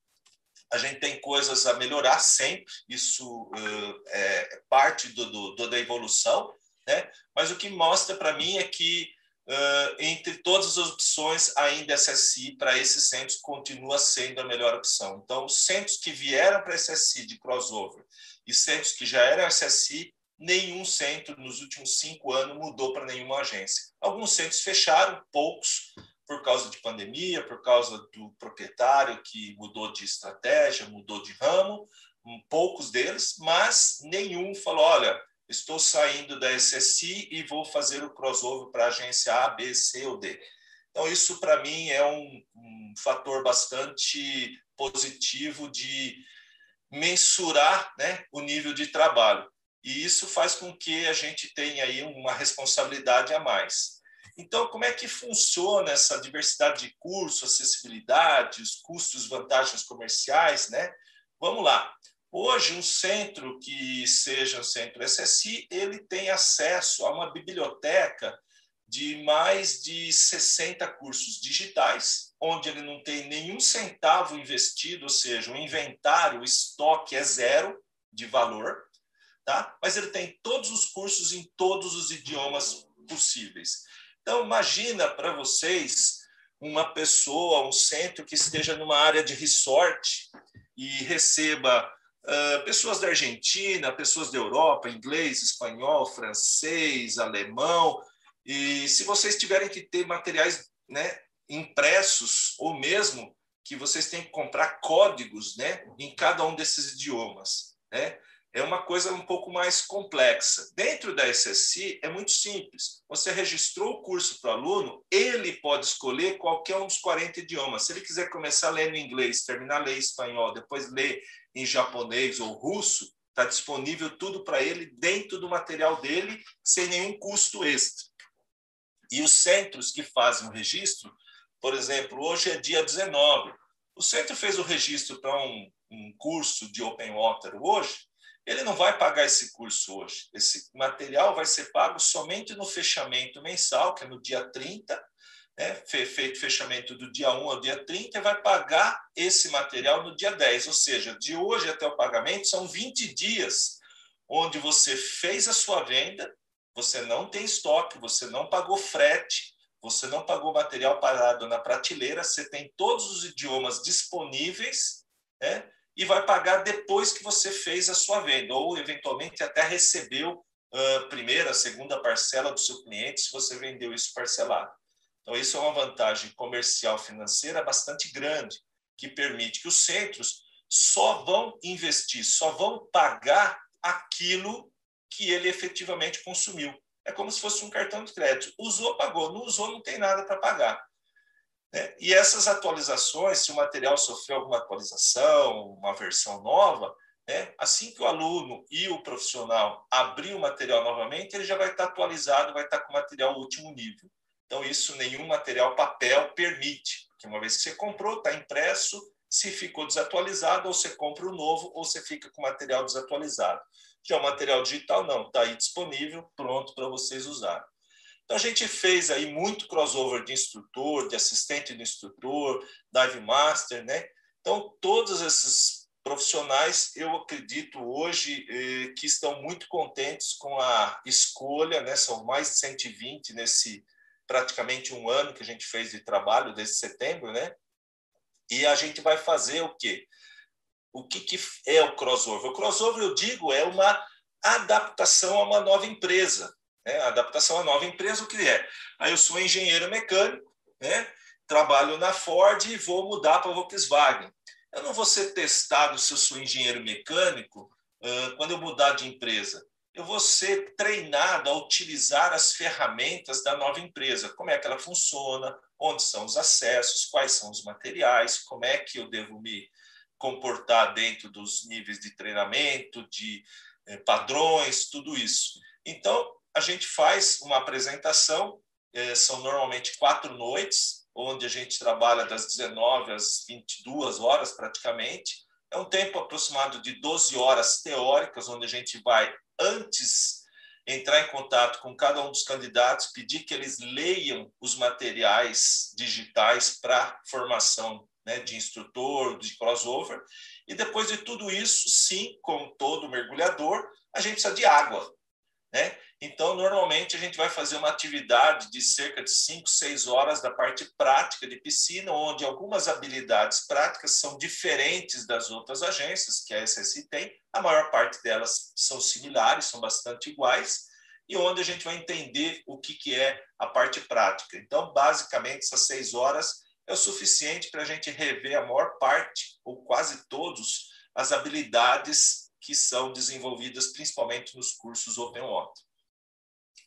Speaker 2: a gente tem coisas a melhorar sempre, isso uh, é parte do, do, da evolução, né? mas o que mostra para mim é que, uh, entre todas as opções, ainda SSI para esses centros continua sendo a melhor opção. Então, os centros que vieram para SSI de crossover e centros que já eram SSI, nenhum centro nos últimos cinco anos mudou para nenhuma agência. Alguns centros fecharam, poucos, por causa de pandemia, por causa do proprietário que mudou de estratégia, mudou de ramo, poucos deles, mas nenhum falou: olha, estou saindo da SSI e vou fazer o crossover para agência A, B, C ou D. Então, isso para mim é um, um fator bastante positivo de mensurar né, o nível de trabalho. E isso faz com que a gente tenha aí uma responsabilidade a mais. Então, como é que funciona essa diversidade de curso, acessibilidade, os custos, vantagens comerciais, né? Vamos lá. Hoje, um centro que seja um centro SSI, ele tem acesso a uma biblioteca de mais de 60 cursos digitais, onde ele não tem nenhum centavo investido, ou seja, o inventário, o estoque é zero de valor, tá? mas ele tem todos os cursos em todos os idiomas possíveis. Então, imagina para vocês uma pessoa, um centro que esteja numa área de resort e receba uh, pessoas da Argentina, pessoas da Europa, inglês, espanhol, francês, alemão, e se vocês tiverem que ter materiais né, impressos, ou mesmo que vocês têm que comprar códigos né, em cada um desses idiomas, né, é uma coisa um pouco mais complexa. Dentro da SSI é muito simples. Você registrou o curso para o aluno, ele pode escolher qualquer um dos 40 idiomas. Se ele quiser começar lendo inglês, terminar ler espanhol, depois ler em japonês ou russo, está disponível tudo para ele dentro do material dele, sem nenhum custo extra. E os centros que fazem o registro, por exemplo, hoje é dia 19. O centro fez o registro para um, um curso de Open Water hoje, ele não vai pagar esse curso hoje. Esse material vai ser pago somente no fechamento mensal, que é no dia 30, né? feito fechamento do dia 1 ao dia 30, e vai pagar esse material no dia 10. Ou seja, de hoje até o pagamento são 20 dias, onde você fez a sua venda, você não tem estoque, você não pagou frete, você não pagou material parado na prateleira, você tem todos os idiomas disponíveis, né? E vai pagar depois que você fez a sua venda, ou eventualmente até recebeu a uh, primeira, segunda parcela do seu cliente, se você vendeu isso parcelado. Então, isso é uma vantagem comercial financeira bastante grande, que permite que os centros só vão investir, só vão pagar aquilo que ele efetivamente consumiu. É como se fosse um cartão de crédito. Usou, pagou. Não usou, não tem nada para pagar. Né? E essas atualizações, se o material sofreu alguma atualização, uma versão nova, né? assim que o aluno e o profissional abrir o material novamente, ele já vai estar atualizado, vai estar com o material último nível. Então, isso nenhum material papel permite, porque uma vez que você comprou, está impresso, se ficou desatualizado, ou você compra o um novo, ou você fica com o material desatualizado. Já o material digital, não, está aí disponível, pronto para vocês usarem. Então, a gente fez aí muito crossover de instrutor, de assistente de instrutor, dive master, né? Então, todos esses profissionais, eu acredito hoje eh, que estão muito contentes com a escolha, né? São mais de 120 nesse praticamente um ano que a gente fez de trabalho desde setembro, né? E a gente vai fazer o quê? O que, que é o crossover? O crossover, eu digo, é uma adaptação a uma nova empresa. Né? Adaptação a nova empresa, o que é? Aí eu sou engenheiro mecânico, né? trabalho na Ford e vou mudar para a Volkswagen. Eu não vou ser testado se eu sou engenheiro mecânico quando eu mudar de empresa. Eu vou ser treinado a utilizar as ferramentas da nova empresa. Como é que ela funciona, onde são os acessos, quais são os materiais, como é que eu devo me comportar dentro dos níveis de treinamento, de eh, padrões, tudo isso. Então, a gente faz uma apresentação, eh, são normalmente quatro noites, onde a gente trabalha das 19 às 22 horas praticamente. É um tempo aproximado de 12 horas teóricas, onde a gente vai, antes entrar em contato com cada um dos candidatos, pedir que eles leiam os materiais digitais para formação né, de instrutor, de crossover. E depois de tudo isso, sim, como todo mergulhador, a gente precisa de água. Né? Então, normalmente, a gente vai fazer uma atividade de cerca de 5, 6 horas da parte prática de piscina, onde algumas habilidades práticas são diferentes das outras agências que a SSI tem, a maior parte delas são similares, são bastante iguais, e onde a gente vai entender o que, que é a parte prática. Então, basicamente, essas seis horas é o suficiente para a gente rever a maior parte, ou quase todos, as habilidades que são desenvolvidas principalmente nos cursos Open Water.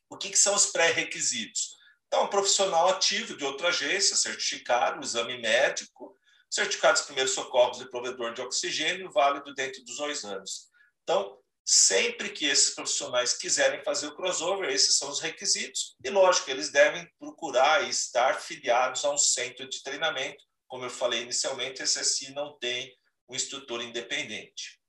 Speaker 2: O que, que são os pré-requisitos? Então, um profissional ativo de outra agência, certificado, exame médico, certificado de primeiros socorros e provedor de oxigênio, válido dentro dos dois anos. Então, sempre que esses profissionais quiserem fazer o crossover, esses são os requisitos. E, lógico, eles devem procurar estar filiados a um centro de treinamento. Como eu falei inicialmente, esse SSI não tem um instrutor independente.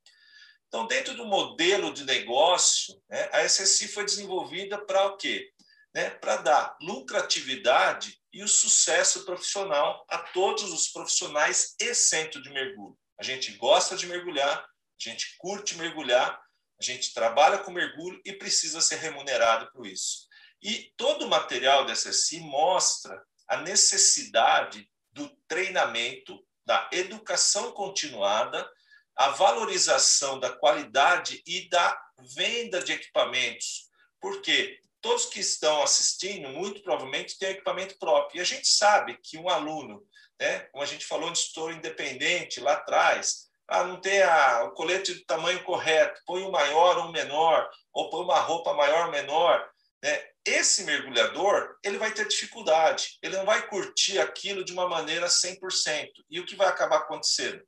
Speaker 2: Então, dentro do modelo de negócio, né, a SSI foi desenvolvida para o quê? Né, para dar lucratividade e o sucesso profissional a todos os profissionais e centro de mergulho. A gente gosta de mergulhar, a gente curte mergulhar, a gente trabalha com mergulho e precisa ser remunerado por isso. E todo o material da SSI mostra a necessidade do treinamento, da educação continuada a valorização da qualidade e da venda de equipamentos. Porque todos que estão assistindo, muito provavelmente, têm equipamento próprio. E a gente sabe que um aluno, né, como a gente falou de estudo independente lá atrás, ah, não tem a, o colete do tamanho correto, põe um maior ou um menor, ou põe uma roupa maior ou menor. Né? Esse mergulhador ele vai ter dificuldade, ele não vai curtir aquilo de uma maneira 100%. E o que vai acabar acontecendo?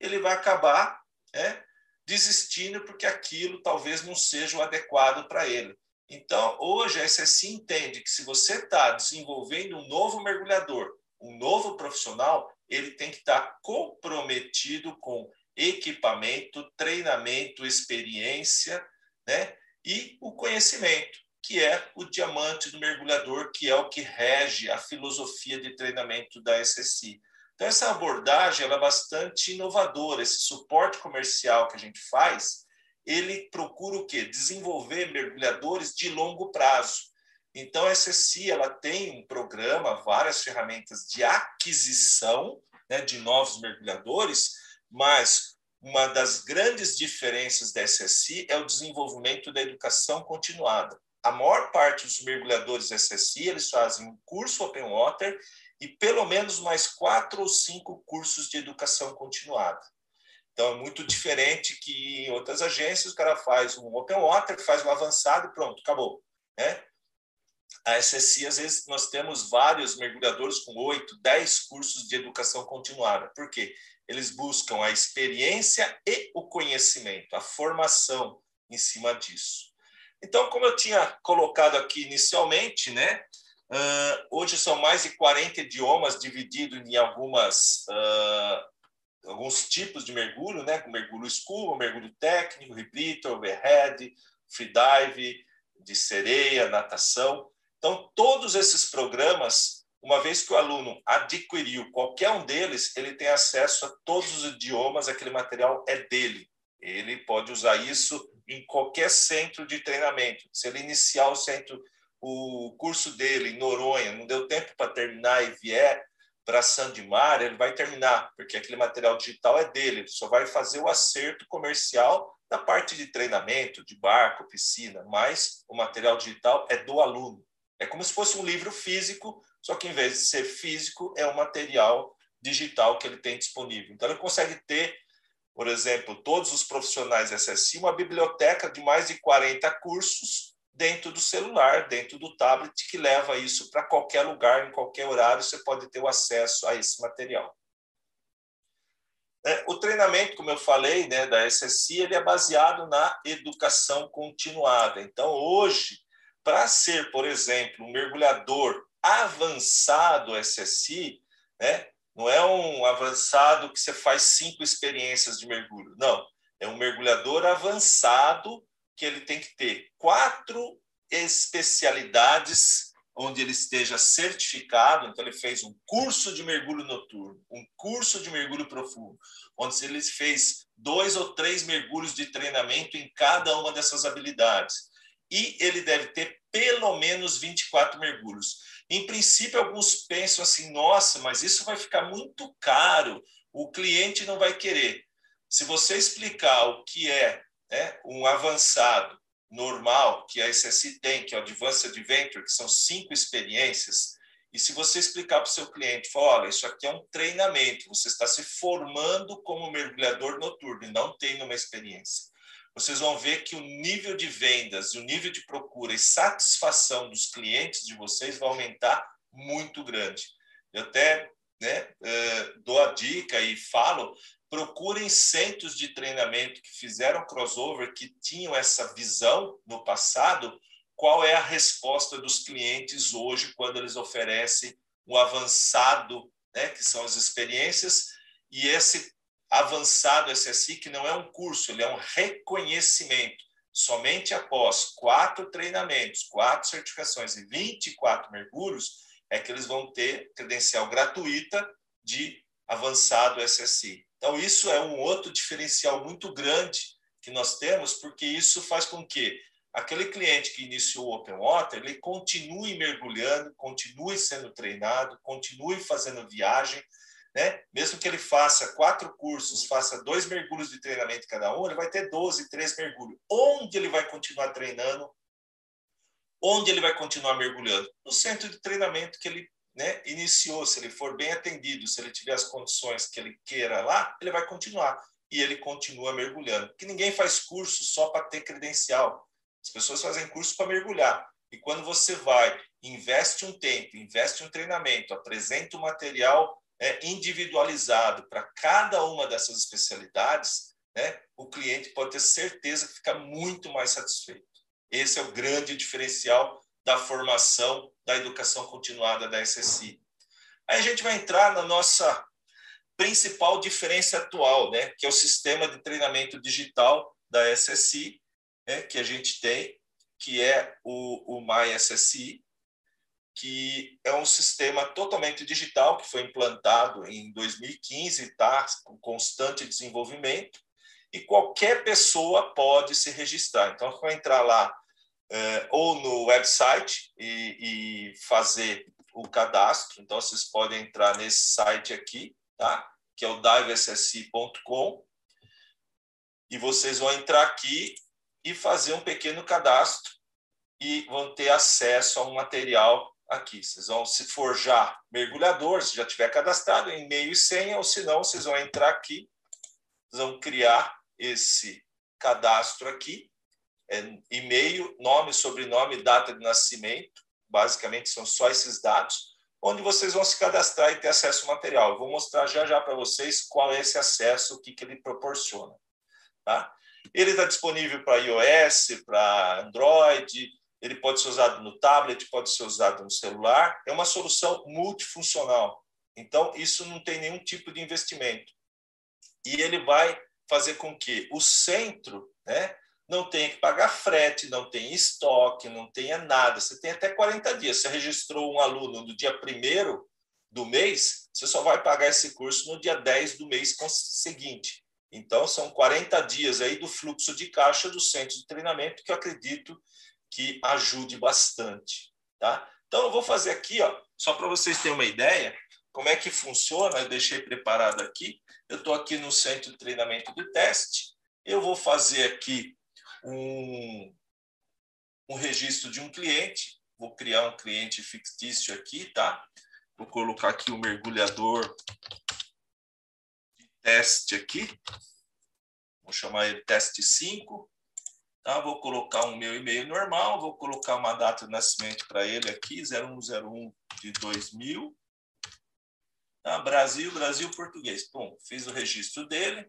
Speaker 2: ele vai acabar né, desistindo porque aquilo talvez não seja o adequado para ele. Então, hoje a SSI entende que se você está desenvolvendo um novo mergulhador, um novo profissional, ele tem que estar tá comprometido com equipamento, treinamento, experiência, né? E o conhecimento, que é o diamante do mergulhador, que é o que rege a filosofia de treinamento da SSI. Então, essa abordagem é bastante inovadora. Esse suporte comercial que a gente faz, ele procura o quê? Desenvolver mergulhadores de longo prazo. Então, a SSI ela tem um programa, várias ferramentas de aquisição né, de novos mergulhadores, mas uma das grandes diferenças da SSI é o desenvolvimento da educação continuada. A maior parte dos mergulhadores SSI eles fazem um curso Open Water e pelo menos mais quatro ou cinco cursos de educação continuada. Então, é muito diferente que em outras agências, o cara faz um Open Water, faz um avançado e pronto, acabou. Né? A SSI, às vezes, nós temos vários mergulhadores com oito, dez cursos de educação continuada. Por quê? Eles buscam a experiência e o conhecimento, a formação em cima disso. Então, como eu tinha colocado aqui inicialmente, né, uh, hoje são mais de 40 idiomas divididos em algumas uh, alguns tipos de mergulho, né, mergulho scuba, mergulho técnico, repeater, overhead, freedive, de sereia, natação. Então, todos esses programas uma vez que o aluno adquiriu qualquer um deles, ele tem acesso a todos os idiomas, aquele material é dele. Ele pode usar isso em qualquer centro de treinamento. Se ele iniciar o centro, o curso dele em Noronha, não deu tempo para terminar e vier para Sandimar, ele vai terminar, porque aquele material digital é dele, ele só vai fazer o acerto comercial da parte de treinamento, de barco, piscina, mas o material digital é do aluno. É como se fosse um livro físico só que em vez de ser físico, é um material digital que ele tem disponível. Então, ele consegue ter, por exemplo, todos os profissionais SSI, uma biblioteca de mais de 40 cursos dentro do celular, dentro do tablet, que leva isso para qualquer lugar, em qualquer horário, você pode ter o acesso a esse material. É, o treinamento, como eu falei, né, da SSI, ele é baseado na educação continuada. Então, hoje, para ser, por exemplo, um mergulhador avançado SSI, né? Não é um avançado que você faz cinco experiências de mergulho. Não, é um mergulhador avançado que ele tem que ter quatro especialidades onde ele esteja certificado. Então, ele fez um curso de mergulho noturno, um curso de mergulho profundo, onde ele fez dois ou três mergulhos de treinamento em cada uma dessas habilidades. E ele deve ter pelo menos 24 mergulhos. Em princípio, alguns pensam assim: nossa, mas isso vai ficar muito caro, o cliente não vai querer. Se você explicar o que é né, um avançado normal que a SSI tem, que é o Advanced Adventure, que são cinco experiências, e se você explicar para o seu cliente, falar, olha, isso aqui é um treinamento, você está se formando como mergulhador noturno e não tem uma experiência vocês vão ver que o nível de vendas, o nível de procura e satisfação dos clientes de vocês vai aumentar muito grande. Eu até né, eh, dou a dica e falo, procurem centros de treinamento que fizeram crossover, que tinham essa visão no passado, qual é a resposta dos clientes hoje quando eles oferecem um avançado, né, que são as experiências, e esse avançado SSI, que não é um curso, ele é um reconhecimento. Somente após quatro treinamentos, quatro certificações e 24 mergulhos, é que eles vão ter credencial gratuita de avançado SSI. Então, isso é um outro diferencial muito grande que nós temos, porque isso faz com que aquele cliente que iniciou o Open Water, ele continue mergulhando, continue sendo treinado, continue fazendo viagem, né? Mesmo que ele faça quatro cursos, faça dois mergulhos de treinamento cada um, ele vai ter 12, três mergulhos. Onde ele vai continuar treinando? Onde ele vai continuar mergulhando? No centro de treinamento que ele né, iniciou. Se ele for bem atendido, se ele tiver as condições que ele queira lá, ele vai continuar. E ele continua mergulhando. Porque ninguém faz curso só para ter credencial. As pessoas fazem curso para mergulhar. E quando você vai, investe um tempo, investe um treinamento, apresenta o material é, individualizado para cada uma dessas especialidades, né, o cliente pode ter certeza que fica muito mais satisfeito. Esse é o grande diferencial da formação da educação continuada da SSI. Aí a gente vai entrar na nossa principal diferença atual, né, que é o sistema de treinamento digital da SSI, né, que a gente tem, que é o, o MySSI, que é um sistema totalmente digital que foi implantado em 2015, está com constante desenvolvimento, e qualquer pessoa pode se registrar. Então, você vai entrar lá é, ou no website e, e, fazer o cadastro. Então, vocês podem entrar nesse site aqui, tá? que é o divessi.com, e vocês vão entrar aqui e fazer um pequeno cadastro e vão ter acesso a um material aqui. Vocês vão se forjar mergulhador, se já tiver cadastrado, e-mail e senha, ou se não, vocês vão entrar aqui, vão criar esse cadastro aqui, é e-mail, nome, sobrenome, data de nascimento, basicamente são só esses dados, onde vocês vão se cadastrar e ter acesso ao material. Eu vou mostrar já já para vocês qual é esse acesso, o que, que ele proporciona. Tá? Ele está disponível para iOS, para Android, ele pode ser usado no tablet, pode ser usado no celular. É uma solução multifuncional. Então, isso não tem nenhum tipo de investimento. E ele vai fazer com que o centro né, não tenha que pagar frete, não tenha estoque, não tenha nada. Você tem até 40 dias. Você registrou um aluno no dia 1 do mês, você só vai pagar esse curso no dia 10 do mês seguinte. Então, são 40 dias aí do fluxo de caixa do centro de treinamento que eu acredito que ajude bastante. Tá? Então, eu vou fazer aqui, ó, só para vocês terem uma ideia, como é que funciona, eu deixei preparado aqui. Eu estou aqui no centro de treinamento do teste. Eu vou fazer aqui um, um registro de um cliente. Vou criar um cliente fictício aqui, tá? Vou colocar aqui o mergulhador de teste aqui. Vou chamar ele teste 5. Tá? Vou colocar um meu e-mail normal, vou colocar uma data de nascimento para ele aqui, 0101 de 2000. Tá? Brasil, Brasil, português. Bom, fiz o registro dele.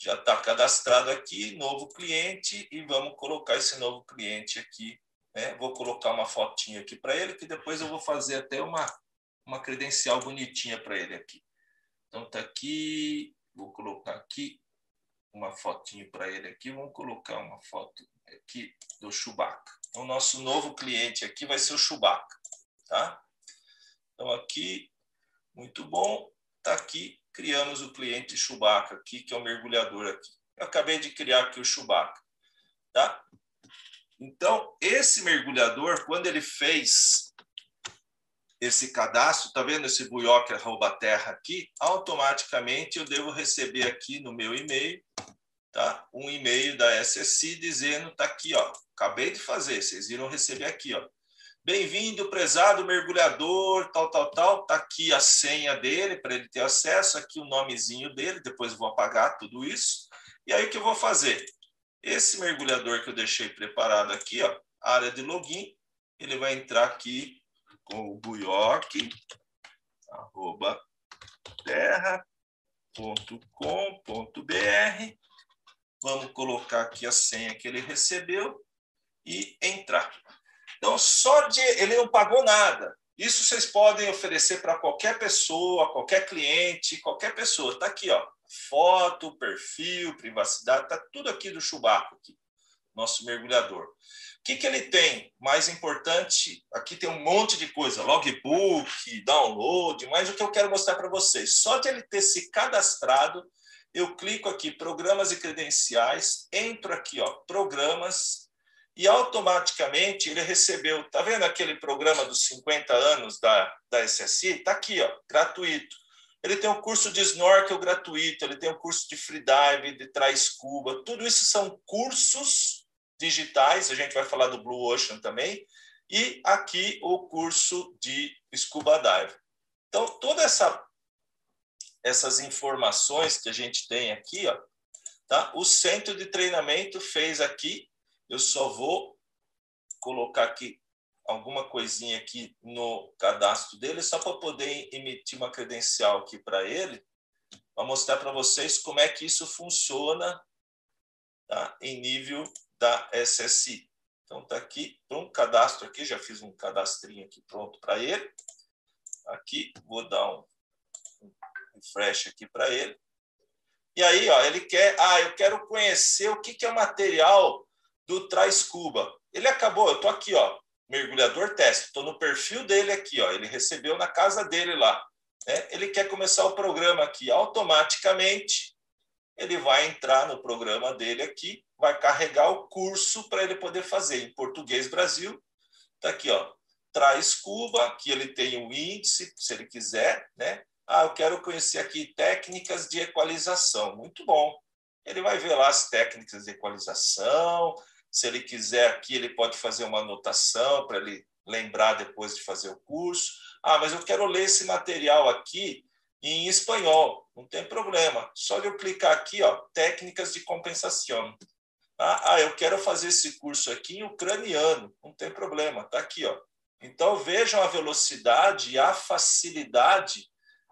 Speaker 2: Já está cadastrado aqui, novo cliente, e vamos colocar esse novo cliente aqui. Né? Vou colocar uma fotinha aqui para ele, que depois eu vou fazer até uma, uma credencial bonitinha para ele aqui. Então, está aqui, vou colocar aqui uma fotinho para ele aqui. Vamos colocar uma foto aqui do Chewbacca. O nosso novo cliente aqui vai ser o Chewbacca, tá? Então, aqui, muito bom. Está aqui, criamos o cliente Chewbacca aqui, que é o mergulhador aqui. Eu acabei de criar aqui o Chewbacca, tá? Então, esse mergulhador, quando ele fez esse cadastro, tá vendo esse buioque arroba terra aqui? Automaticamente eu devo receber aqui no meu e-mail, tá? Um e-mail da SSI dizendo, tá aqui, ó, acabei de fazer, vocês viram receber aqui, ó. Bem-vindo, prezado mergulhador, tal, tal, tal. Tá aqui a senha dele para ele ter acesso, aqui o nomezinho dele, depois vou apagar tudo isso. E aí o que eu vou fazer? Esse mergulhador que eu deixei preparado aqui, ó, área de login, ele vai entrar aqui com o buioque, arroba terra.com.br. Vamos colocar aqui a senha que ele recebeu e entrar. Então, só de ele não pagou nada. Isso vocês podem oferecer para qualquer pessoa, qualquer cliente, qualquer pessoa. Está aqui, ó, foto, perfil, privacidade, está tudo aqui do Chubaco, aqui, nosso mergulhador. O que, que ele tem? Mais importante, aqui tem um monte de coisa, logbook, download, mas o que eu quero mostrar para vocês, só de ele ter se cadastrado, eu clico aqui, programas e credenciais, entro aqui, ó, programas, e automaticamente ele recebeu, tá vendo aquele programa dos 50 anos da, da SSI? Tá aqui, ó, gratuito. Ele tem um curso de snorkel gratuito, ele tem um curso de freedive, de trai-scuba, tudo isso são cursos digitais, a gente vai falar do Blue Ocean também, e aqui o curso de Scuba Dive. Então, todas essa, essas informações que a gente tem aqui, ó, tá? o centro de treinamento fez aqui, eu só vou colocar aqui alguma coisinha aqui no cadastro dele, só para poder emitir uma credencial aqui para ele, para mostrar para vocês como é que isso funciona tá? em nível da SSI. Então, está aqui, um cadastro aqui, já fiz um cadastrinho aqui pronto para ele. Aqui, vou dar um, um refresh aqui para ele. E aí, ó, ele quer, ah, eu quero conhecer o que, que é o material do Traz Cuba. Ele acabou, eu estou aqui, ó, mergulhador teste, estou no perfil dele aqui, ó, ele recebeu na casa dele lá. Né? Ele quer começar o programa aqui automaticamente, ele vai entrar no programa dele aqui, vai carregar o curso para ele poder fazer em português Brasil. Está aqui, ó. Traz Cuba, que ele tem o um índice, se ele quiser, né? Ah, eu quero conhecer aqui técnicas de equalização. Muito bom. Ele vai ver lá as técnicas de equalização. Se ele quiser aqui, ele pode fazer uma anotação para ele lembrar depois de fazer o curso. Ah, mas eu quero ler esse material aqui em espanhol. Não tem problema. Só eu clicar aqui, ó, técnicas de compensação. Ah, ah, eu quero fazer esse curso aqui em ucraniano. Não tem problema, tá aqui, ó. Então vejam a velocidade e a facilidade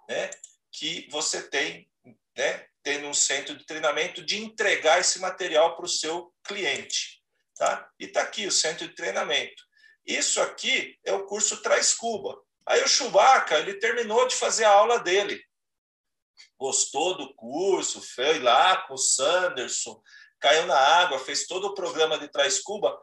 Speaker 2: né, que você tem, né, tendo um centro de treinamento, de entregar esse material para o seu cliente. Tá? E está aqui o centro de treinamento. Isso aqui é o curso Traz Cuba. Aí o Chewbacca, ele terminou de fazer a aula dele. Gostou do curso, foi lá com o Sanderson, caiu na água, fez todo o programa de Traz Cuba.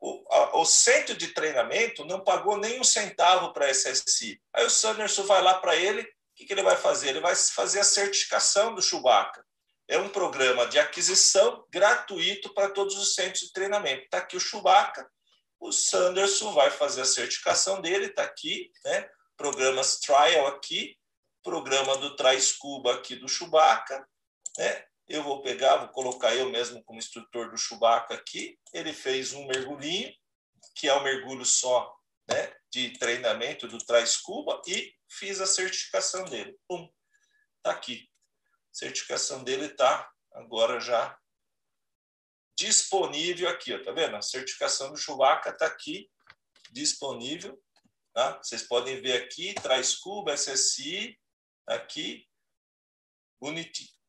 Speaker 2: O, a, o centro de treinamento não pagou nem um centavo para a SSI. Aí o Sanderson vai lá para ele, o que, que ele vai fazer? Ele vai fazer a certificação do Chewbacca. É um programa de aquisição gratuito para todos os centros de treinamento. Está aqui o Chewbacca, o Sanderson vai fazer a certificação dele, está aqui, né? Programas Trial aqui, programa do Traz Cuba aqui do Chewbacca, né? Eu vou pegar, vou colocar eu mesmo como instrutor do Chewbacca aqui. Ele fez um mergulhinho, que é um mergulho só, né? De treinamento do Traz Cuba e fiz a certificação dele. Pum, tá aqui. A certificação dele tá agora já disponível aqui, ó, tá vendo? A certificação do Chewbacca está aqui disponível, tá? Vocês podem ver aqui, traz Cuba, SSI, aqui, bonitinho.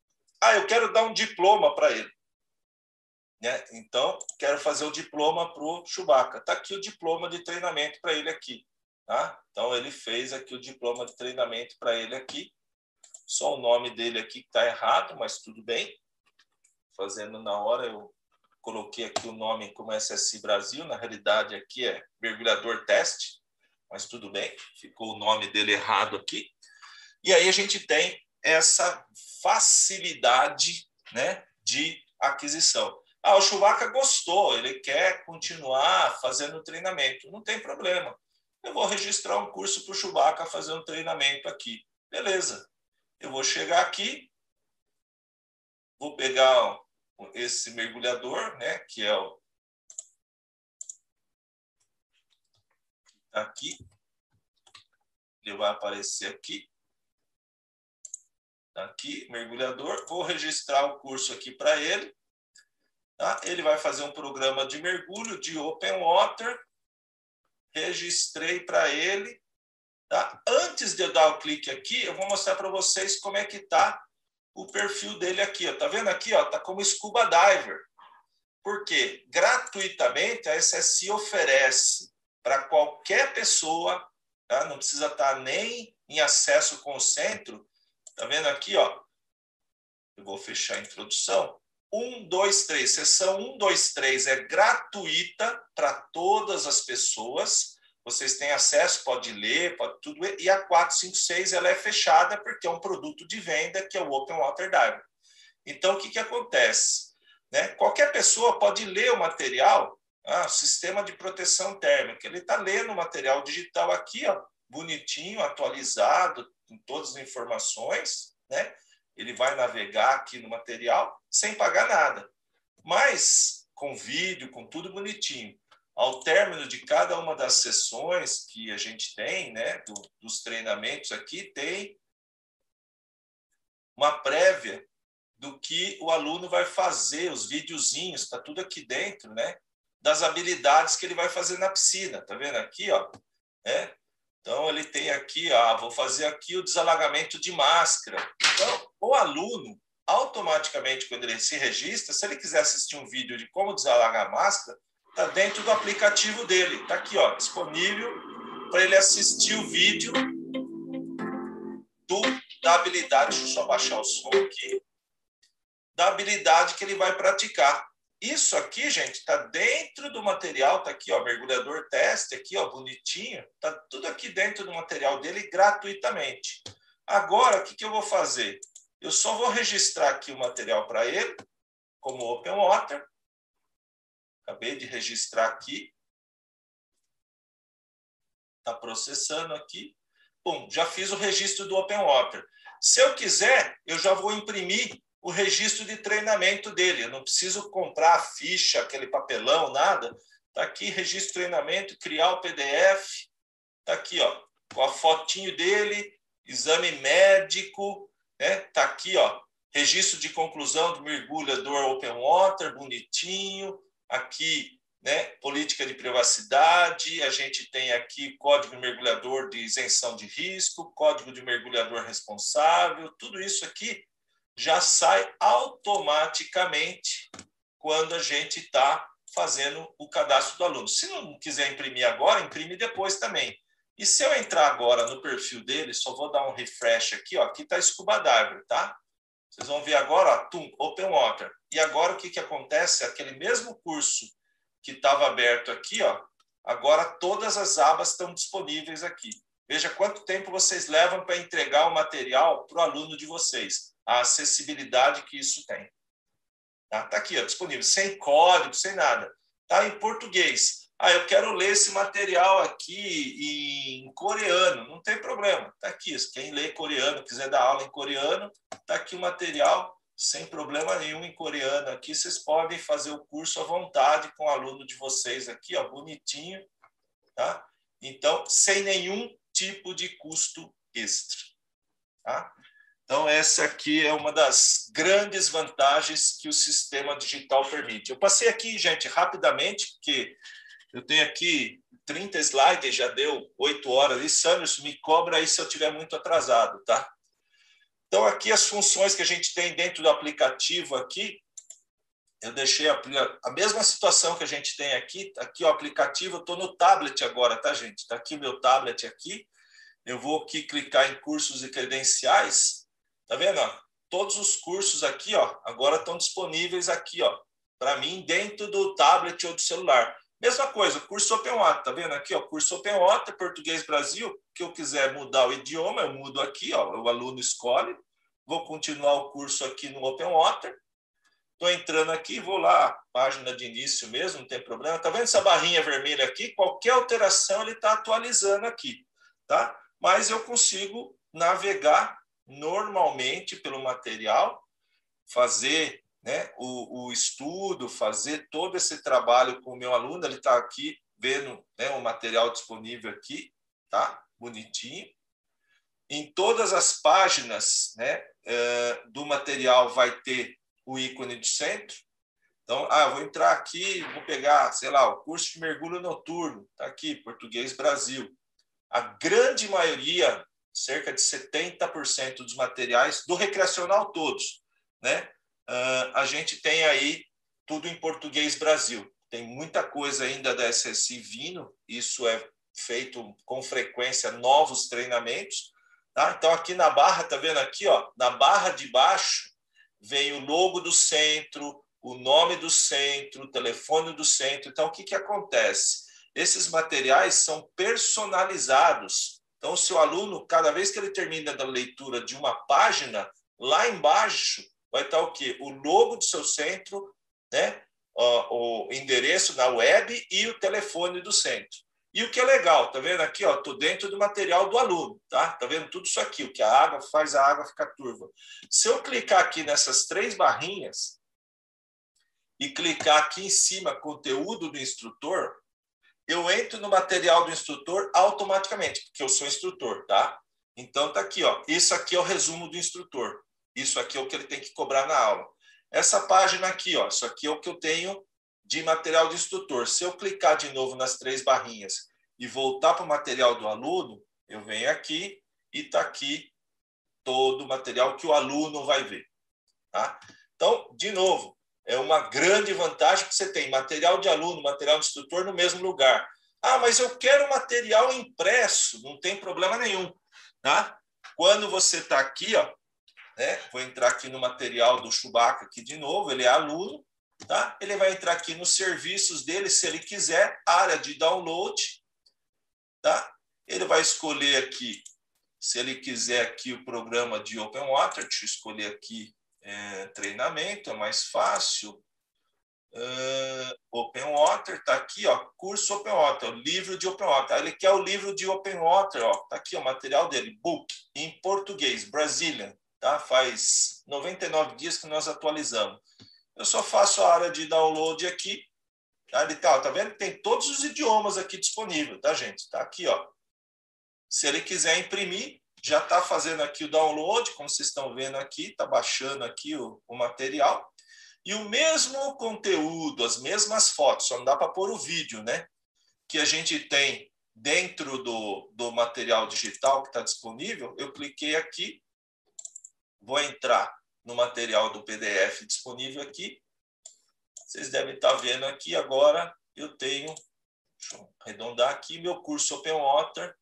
Speaker 2: Ah, eu quero dar um diploma para ele. Né? Então, quero fazer o diploma para o Chewbacca. Está aqui o diploma de treinamento para ele aqui. Tá? Então, ele fez aqui o diploma de treinamento para ele aqui. Só o nome dele aqui está errado, mas tudo bem. Fazendo na hora, eu coloquei aqui o nome como SSI Brasil, na realidade aqui é mergulhador teste, mas tudo bem, ficou o nome dele errado aqui. E aí a gente tem essa facilidade né, de aquisição. Ah, o Chewbacca gostou, ele quer continuar fazendo treinamento. Não tem problema. Eu vou registrar um curso para o Chewbacca fazer um treinamento aqui. Beleza. Eu vou chegar aqui, vou pegar esse mergulhador, né, que é o aqui. Ele vai aparecer aqui. Aqui, mergulhador. Vou registrar o curso aqui para ele. Tá? Ele vai fazer um programa de mergulho de open water. Registrei para ele. Tá? Antes de eu dar o clique aqui, eu vou mostrar para vocês como é que está o perfil dele aqui. Ó. Tá vendo aqui? Ó, tá como scuba diver. Porque gratuitamente a SSI oferece para qualquer pessoa, tá? não precisa estar tá nem em acesso com o centro. Tá vendo aqui, ó? Eu vou fechar a introdução. 1, 2, 3. Sessão 1, 2, 3 é gratuita para todas as pessoas vocês têm acesso, pode ler, pode tudo. E a 456 ela é fechada porque é um produto de venda que é o Open Water Diver. Então, o que, que acontece? Né? Qualquer pessoa pode ler o material, ah, sistema de proteção térmica. Ele está lendo o material digital aqui, ó, bonitinho, atualizado, com todas as informações. Né? Ele vai navegar aqui no material sem pagar nada. Mas com vídeo, com tudo bonitinho ao término de cada uma das sessões que a gente tem, né, do, dos treinamentos aqui, tem uma prévia do que o aluno vai fazer, os videozinhos, está tudo aqui dentro, né, das habilidades que ele vai fazer na piscina, tá vendo aqui, ó, né? Então ele tem aqui, ó, vou fazer aqui o desalagamento de máscara. Então, o aluno automaticamente quando ele se registra, se ele quiser assistir um vídeo de como desalagar a máscara, está dentro do aplicativo dele. Está aqui, ó, disponível para ele assistir o vídeo do, da habilidade. Deixa eu só baixar o som aqui. Da habilidade que ele vai praticar. Isso aqui, gente, está dentro do material, está aqui, ó, mergulhador teste, aqui, ó, bonitinho. Está tudo aqui dentro do material dele gratuitamente. Agora, o que, que eu vou fazer? Eu só vou registrar aqui o material para ele, como Open Water, Acabei de registrar aqui. Está processando aqui. Bom, já fiz o registro do Open Water. Se eu quiser, eu já vou imprimir o registro de treinamento dele. Eu não preciso comprar a ficha, aquele papelão, nada. Está aqui, registro de treinamento, criar o PDF. Está aqui, ó, com a fotinho dele, exame médico. Está né? Tá aqui, ó, registro de conclusão do mergulhador Open Water, bonitinho aqui né, política de privacidade, a gente tem aqui código mergulhador de isenção de risco, código de mergulhador responsável, tudo isso aqui já sai automaticamente quando a gente está fazendo o cadastro do aluno. Se não quiser imprimir agora, imprime depois também. E se eu entrar agora no perfil dele, só vou dar um refresh aqui, ó, aqui está Scuba Diver, tá? Vocês vão ver agora, ó, tum, Open Water. E agora o que, que acontece? Aquele mesmo curso que estava aberto aqui, ó, agora todas as abas estão disponíveis aqui. Veja quanto tempo vocês levam para entregar o material para o aluno de vocês, a acessibilidade que isso tem. Está tá aqui, ó, disponível, sem código, sem nada. Está em português. Ah, eu quero ler esse material aqui em coreano. Não tem problema, está aqui. Quem lê coreano, quiser dar aula em coreano, está aqui o material sem problema nenhum em coreano aqui. Vocês podem fazer o curso à vontade com o aluno de vocês aqui, ó, bonitinho, tá? Então, sem nenhum tipo de custo extra, tá? Então, essa aqui é uma das grandes vantagens que o sistema digital permite. Eu passei aqui, gente, rapidamente, porque eu tenho aqui 30 slides, já deu 8 horas. E, Sanders, me cobra aí se eu estiver muito atrasado, tá? Então, aqui as funções que a gente tem dentro do aplicativo aqui, eu deixei a, a mesma situação que a gente tem aqui. Aqui o aplicativo, eu estou no tablet agora, tá, gente? Está aqui meu tablet aqui. Eu vou aqui clicar em cursos e credenciais. Tá vendo? Todos os cursos aqui, ó, agora estão disponíveis aqui, ó, para mim dentro do tablet ou do celular. Mesma coisa, curso Open Water, tá vendo aqui, ó, curso Open Water, Português Brasil, que eu quiser mudar o idioma, eu mudo aqui, ó, o aluno escolhe, vou continuar o curso aqui no Open Water, estou entrando aqui, vou lá, página de início mesmo, não tem problema, tá vendo essa barrinha vermelha aqui? Qualquer alteração ele está atualizando aqui, tá? Mas eu consigo navegar normalmente pelo material, fazer né, o, o estudo, fazer todo esse trabalho com o meu aluno. Ele está aqui vendo né, o material disponível aqui, tá? Bonitinho. Em todas as páginas né, é, do material vai ter o ícone de centro. Então, ah, vou entrar aqui, vou pegar, sei lá, o curso de mergulho noturno, está aqui, Português Brasil. A grande maioria, cerca de 70% dos materiais, do recreacional todos, né? uh, a gente tem aí tudo em português Brasil. Tem muita coisa ainda da SSI vindo, isso é feito com frequência, novos treinamentos. Tá? Então, aqui na barra, tá vendo aqui, ó, na barra de baixo, vem o logo do centro, o nome do centro, o telefone do centro. Então, o que, que acontece? Esses materiais são personalizados. Então, o aluno, cada vez que ele termina a leitura de uma página, lá embaixo vai estar o quê? O logo do seu centro, né? o endereço na web e o telefone do centro. E o que é legal, tá vendo aqui, ó, tô dentro do material do aluno, tá? Tá vendo tudo isso aqui, o que a água faz a água ficar turva. Se eu clicar aqui nessas três barrinhas e clicar aqui em cima conteúdo do instrutor, eu entro no material do instrutor automaticamente, porque eu sou instrutor, tá? Então tá aqui, ó. Isso aqui é o resumo do instrutor. Isso aqui é o que ele tem que cobrar na aula. Essa página aqui, ó, isso aqui é o que eu tenho de material do instrutor. Se eu clicar de novo nas três barrinhas e voltar para o material do aluno, eu venho aqui e está aqui todo o material que o aluno vai ver. Tá? Então, de novo, é uma grande vantagem que você tem material de aluno, material de instrutor no mesmo lugar. Ah, mas eu quero material impresso, não tem problema nenhum. Tá? Quando você está aqui, ó, né? Vou entrar aqui no material do Chewbacca aqui de novo, ele é aluno, tá? Ele vai entrar aqui nos serviços dele, se ele quiser, área de download, tá? Ele vai escolher aqui, se ele quiser aqui o programa de Open Water, deixa eu escolher aqui é, treinamento, é mais fácil. Uh, Open Water, está aqui, ó, curso Open Water, o livro de Open Water. Ele quer o livro de Open Water, ó, tá aqui o material dele, book, em português, Brazilian tá? Faz 99 dias que nós atualizamos. Eu só faço a área de download aqui, tá? Ele tá, tá vendo? Tem todos os idiomas aqui disponíveis, tá, gente? Tá aqui, ó. Se ele quiser imprimir, já está fazendo aqui o download, como vocês estão vendo aqui, está baixando aqui o, o material. E o mesmo conteúdo, as mesmas fotos, só não dá para pôr o vídeo, né? Que a gente tem dentro do, do material digital que está disponível, eu cliquei aqui, vou entrar no material do PDF disponível aqui. Vocês devem estar tá vendo aqui agora, eu tenho, deixa eu arredondar aqui, meu curso Open Water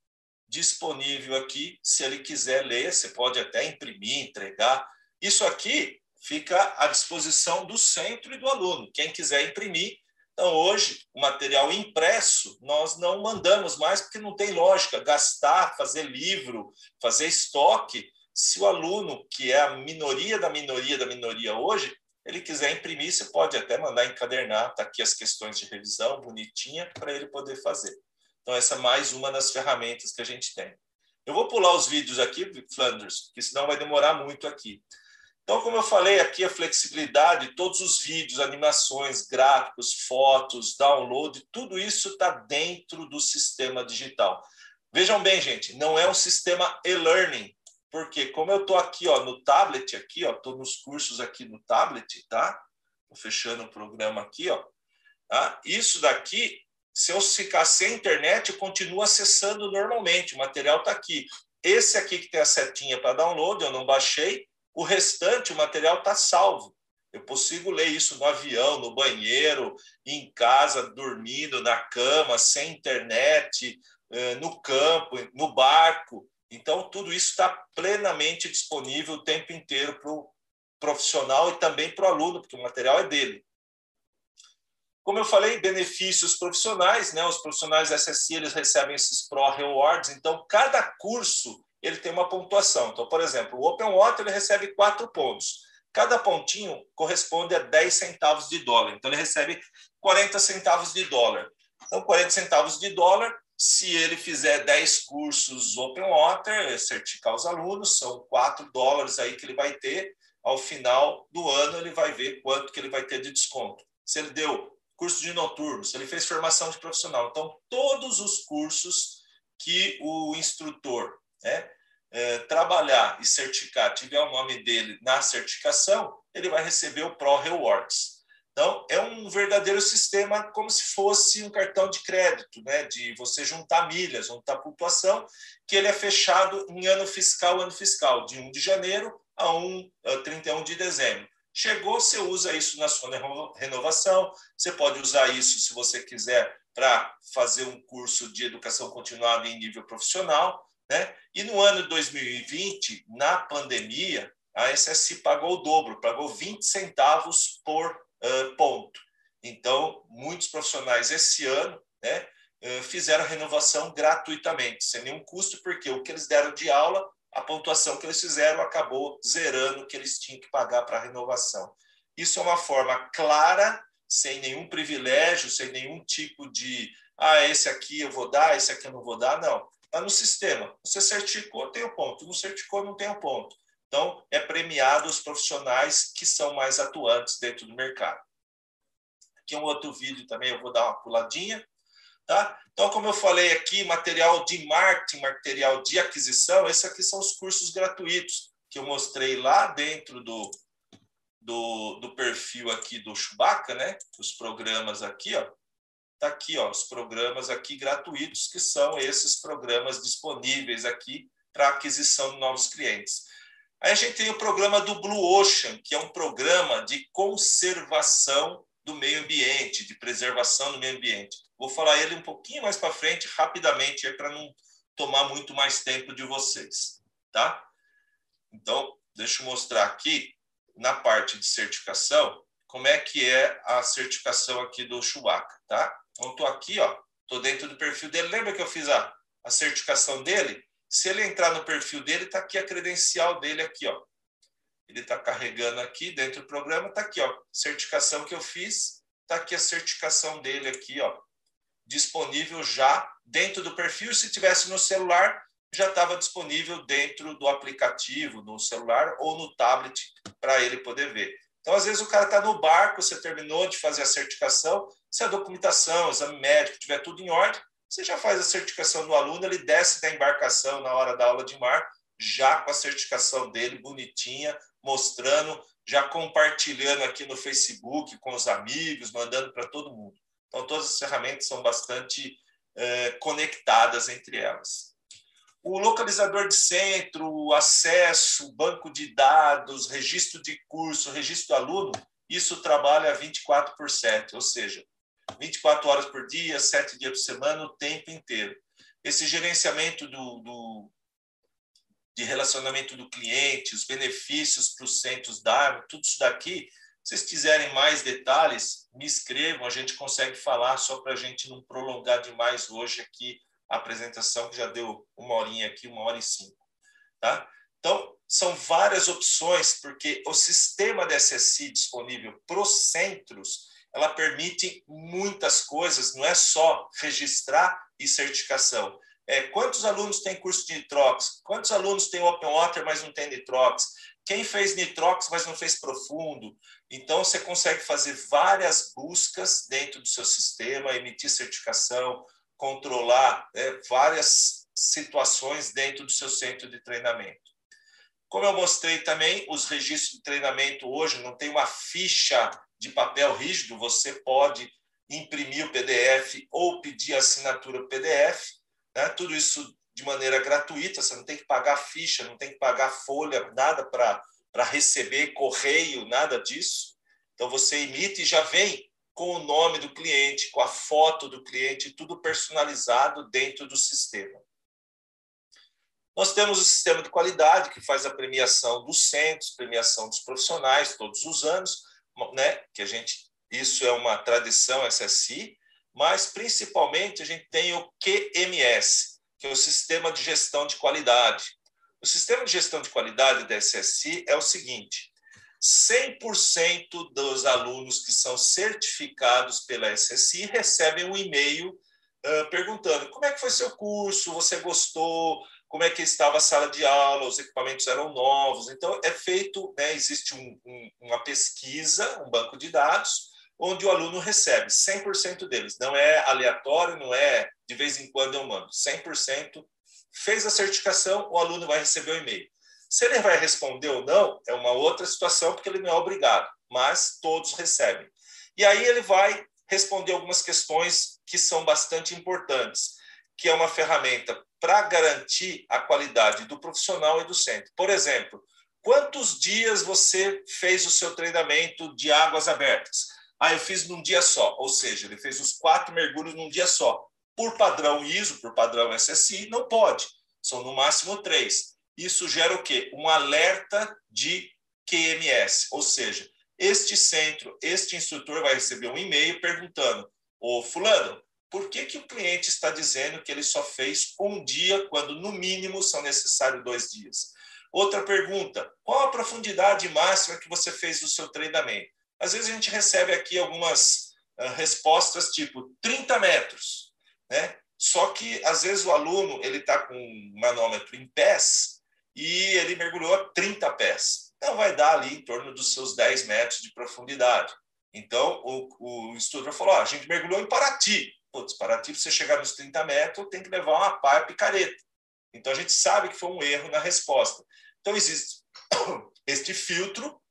Speaker 2: disponível aqui. Se ele quiser ler, você pode até imprimir, entregar. Isso aqui fica à disposição do centro e do aluno. Quem quiser imprimir. Então, hoje, o material impresso, nós não mandamos mais, porque não tem lógica gastar, fazer livro, fazer estoque. Se o aluno, que é a minoria da minoria da minoria hoje, ele quiser imprimir, você pode até mandar encadernar, está aqui as questões de revisão, bonitinha, para ele poder fazer. Então, essa é mais uma das ferramentas que a gente tem. Eu vou pular os vídeos aqui, Flanders, porque senão vai demorar muito aqui. Então, como eu falei aqui, a flexibilidade, todos os vídeos, animações, gráficos, fotos, download, tudo isso está dentro do sistema digital. Vejam bem, gente, não é um sistema e-learning, porque como eu estou aqui ó, no tablet, aqui, estou nos cursos aqui no tablet, tá? Estou fechando o programa aqui, ó. Tá? Isso daqui, se eu ficar sem internet, eu continuo acessando normalmente, o material está aqui. Esse aqui que tem a setinha para download, eu não baixei, o restante, o material está salvo. Eu consigo ler isso no avião, no banheiro, em casa, dormindo, na cama, sem internet, eh, no campo, no barco. Então, tudo isso está plenamente disponível o tempo inteiro para o profissional e também para o aluno, porque o material é dele. Como eu falei, benefícios profissionais, né? Os profissionais SSI eles recebem esses Pro Rewards. Então, cada curso ele tem uma pontuação. Então, por exemplo, o Open Water ele recebe quatro pontos. Cada pontinho corresponde a 10 centavos de dólar. Então, ele recebe 40 centavos de dólar. Então, 40 centavos de dólar, se ele fizer 10 cursos Open Water, certificar os alunos, são 4 dólares aí que ele vai ter. Ao final do ano, ele vai ver quanto que ele vai ter de desconto. Se ele deu curso de noturno, se ele fez formação de profissional. Então, todos os cursos que o instrutor né, é, trabalhar e certificar, tiver o nome dele na certificação, ele vai receber o Pro Rewards. Então, é um verdadeiro sistema como se fosse um cartão de crédito, né? de você juntar milhas, juntar pontuação, que ele é fechado em ano fiscal, ano fiscal, de 1 de janeiro a 1, a 31 de dezembro. Chegou, você usa isso na sua renovação, você pode usar isso, se você quiser, para fazer um curso de educação continuada em nível profissional, né? E no ano de 2020, na pandemia, a SSI pagou o dobro, pagou 20 centavos por uh, ponto. Então, muitos profissionais esse ano né, uh, fizeram a renovação gratuitamente, sem nenhum custo, porque o que eles deram de aula, a pontuação que eles fizeram acabou zerando o que eles tinham que pagar para a renovação. Isso é uma forma clara, sem nenhum privilégio, sem nenhum tipo de, ah, esse aqui eu vou dar, esse aqui eu não vou dar, não Está no sistema. Você certificou, tem o ponto. Não certificou, não tem o ponto. Então, é premiado os profissionais que são mais atuantes dentro do mercado. Aqui um outro vídeo também, eu vou dar uma puladinha. Tá? Então, como eu falei aqui, material de marketing, material de aquisição, esses aqui são os cursos gratuitos que eu mostrei lá dentro do, do, do perfil aqui do Chewbacca, né? Os programas aqui, ó. Está aqui, ó, os programas aqui gratuitos, que são esses programas disponíveis aqui para aquisição de novos clientes. Aí a gente tem o programa do Blue Ocean, que é um programa de conservação do meio ambiente, de preservação do meio ambiente. Vou falar ele um pouquinho mais para frente, rapidamente, para não tomar muito mais tempo de vocês, tá? Então, deixa eu mostrar aqui, na parte de certificação, como é que é a certificação aqui do Chewbacca, tá? Então, estou aqui, ó, estou dentro do perfil dele. Lembra que eu fiz a, a certificação dele? Se ele entrar no perfil dele, está aqui a credencial dele aqui, ó. Ele está carregando aqui dentro do programa, está aqui, ó, certificação que eu fiz, está aqui a certificação dele aqui, ó, disponível já dentro do perfil. Se tivesse no celular, já estava disponível dentro do aplicativo, no celular ou no tablet, para ele poder ver. Então, às vezes, o cara está no barco, você terminou de fazer a certificação, se a documentação, o exame médico tiver tudo em ordem, você já faz a certificação do aluno, ele desce da embarcação na hora da aula de mar, já com a certificação dele bonitinha, mostrando, já compartilhando aqui no Facebook com os amigos, mandando para todo mundo. Então, todas as ferramentas são bastante é, conectadas entre elas. O localizador de centro, o acesso, banco de dados, registro de curso, registro do aluno, isso trabalha 24 por 7, ou seja, 24 horas por dia, 7 dias por semana, o tempo inteiro. Esse gerenciamento do, do de relacionamento do cliente, os benefícios para os centros da tudo isso daqui. Se vocês quiserem mais detalhes, me escrevam, a gente consegue falar só para a gente não prolongar demais hoje aqui a apresentação, que já deu uma horinha aqui, uma hora e cinco. Tá? Então, são várias opções, porque o sistema de SSI disponível para os centros, ela permite muitas coisas, não é só registrar e certificação, é, quantos alunos têm curso de Nitrox? Quantos alunos têm Open Water, mas não tem Nitrox? Quem fez Nitrox, mas não fez profundo? Então, você consegue fazer várias buscas dentro do seu sistema, emitir certificação, controlar né, várias situações dentro do seu centro de treinamento. Como eu mostrei também, os registros de treinamento hoje não tem uma ficha de papel rígido, você pode imprimir o PDF ou pedir assinatura PDF né? Tudo isso de maneira gratuita, você não tem que pagar ficha, não tem que pagar folha, nada para receber correio, nada disso. Então você emite e já vem com o nome do cliente, com a foto do cliente, tudo personalizado dentro do sistema. Nós temos o sistema de qualidade, que faz a premiação dos centros, premiação dos profissionais todos os anos, né? que a gente, isso é uma tradição SSI, mas principalmente a gente tem o QMS, que é o Sistema de Gestão de Qualidade. O Sistema de Gestão de Qualidade da SSI é o seguinte: 100% dos alunos que são certificados pela SSI recebem um e-mail uh, perguntando como é que foi seu curso, você gostou, como é que estava a sala de aula, os equipamentos eram novos. Então, é feito, né, existe um, um, uma pesquisa, um banco de dados, onde o aluno recebe 100% deles. Não é aleatório, não é de vez em quando eu mando. 100% fez a certificação, o aluno vai receber o e-mail. Se ele vai responder ou não, é uma outra situação, porque ele não é obrigado, mas todos recebem. E aí ele vai responder algumas questões que são bastante importantes, que é uma ferramenta para garantir a qualidade do profissional e do centro. Por exemplo, quantos dias você fez o seu treinamento de águas abertas? Ah, eu fiz num dia só, ou seja, ele fez os quatro mergulhos num dia só. Por padrão ISO, por padrão SSI, não pode. São no máximo três. Isso gera o quê? Um alerta de QMS, ou seja, este centro, este instrutor vai receber um e-mail perguntando: Ô fulano, por que, que o cliente está dizendo que ele só fez um dia, quando no mínimo são necessários dois dias? Outra pergunta: qual a profundidade máxima que você fez do seu treinamento? Às vezes a gente recebe aqui algumas uh, respostas tipo 30 metros, né? Só que às vezes o aluno ele está com um manômetro em pés e ele mergulhou a 30 pés. Então vai dar ali em torno dos seus 10 metros de profundidade. Então o, o instrutor falou: a gente mergulhou em Paraty. Putz, Paraty, para você chegar nos 30 metros, tem que levar uma pá e picareta. Então a gente sabe que foi um erro na resposta. Então existe este filtro,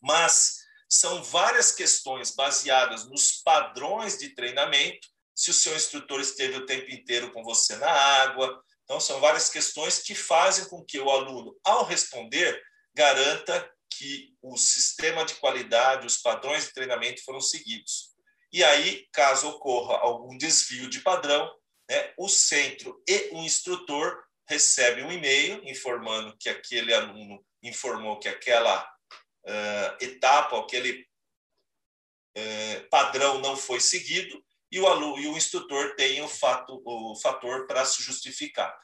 Speaker 2: mas são várias questões baseadas nos padrões de treinamento, se o seu instrutor esteve o tempo inteiro com você na água. Então, são várias questões que fazem com que o aluno, ao responder, garanta que o sistema de qualidade, os padrões de treinamento foram seguidos. E aí, caso ocorra algum desvio de padrão, né, o centro e o instrutor recebem um e-mail informando que aquele aluno informou que aquela uh, etapa, aquele uh, padrão não foi seguido e o aluno e o instrutor tem o fato o fator para se justificar.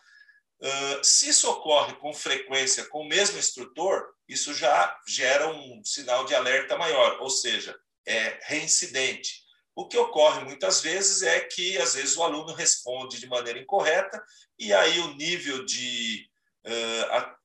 Speaker 2: Uh, se isso ocorre com frequência com o mesmo instrutor, isso já gera um sinal de alerta maior, ou seja, é reincidente. O que ocorre muitas vezes é que, às vezes, o aluno responde de maneira incorreta, e aí o nível de,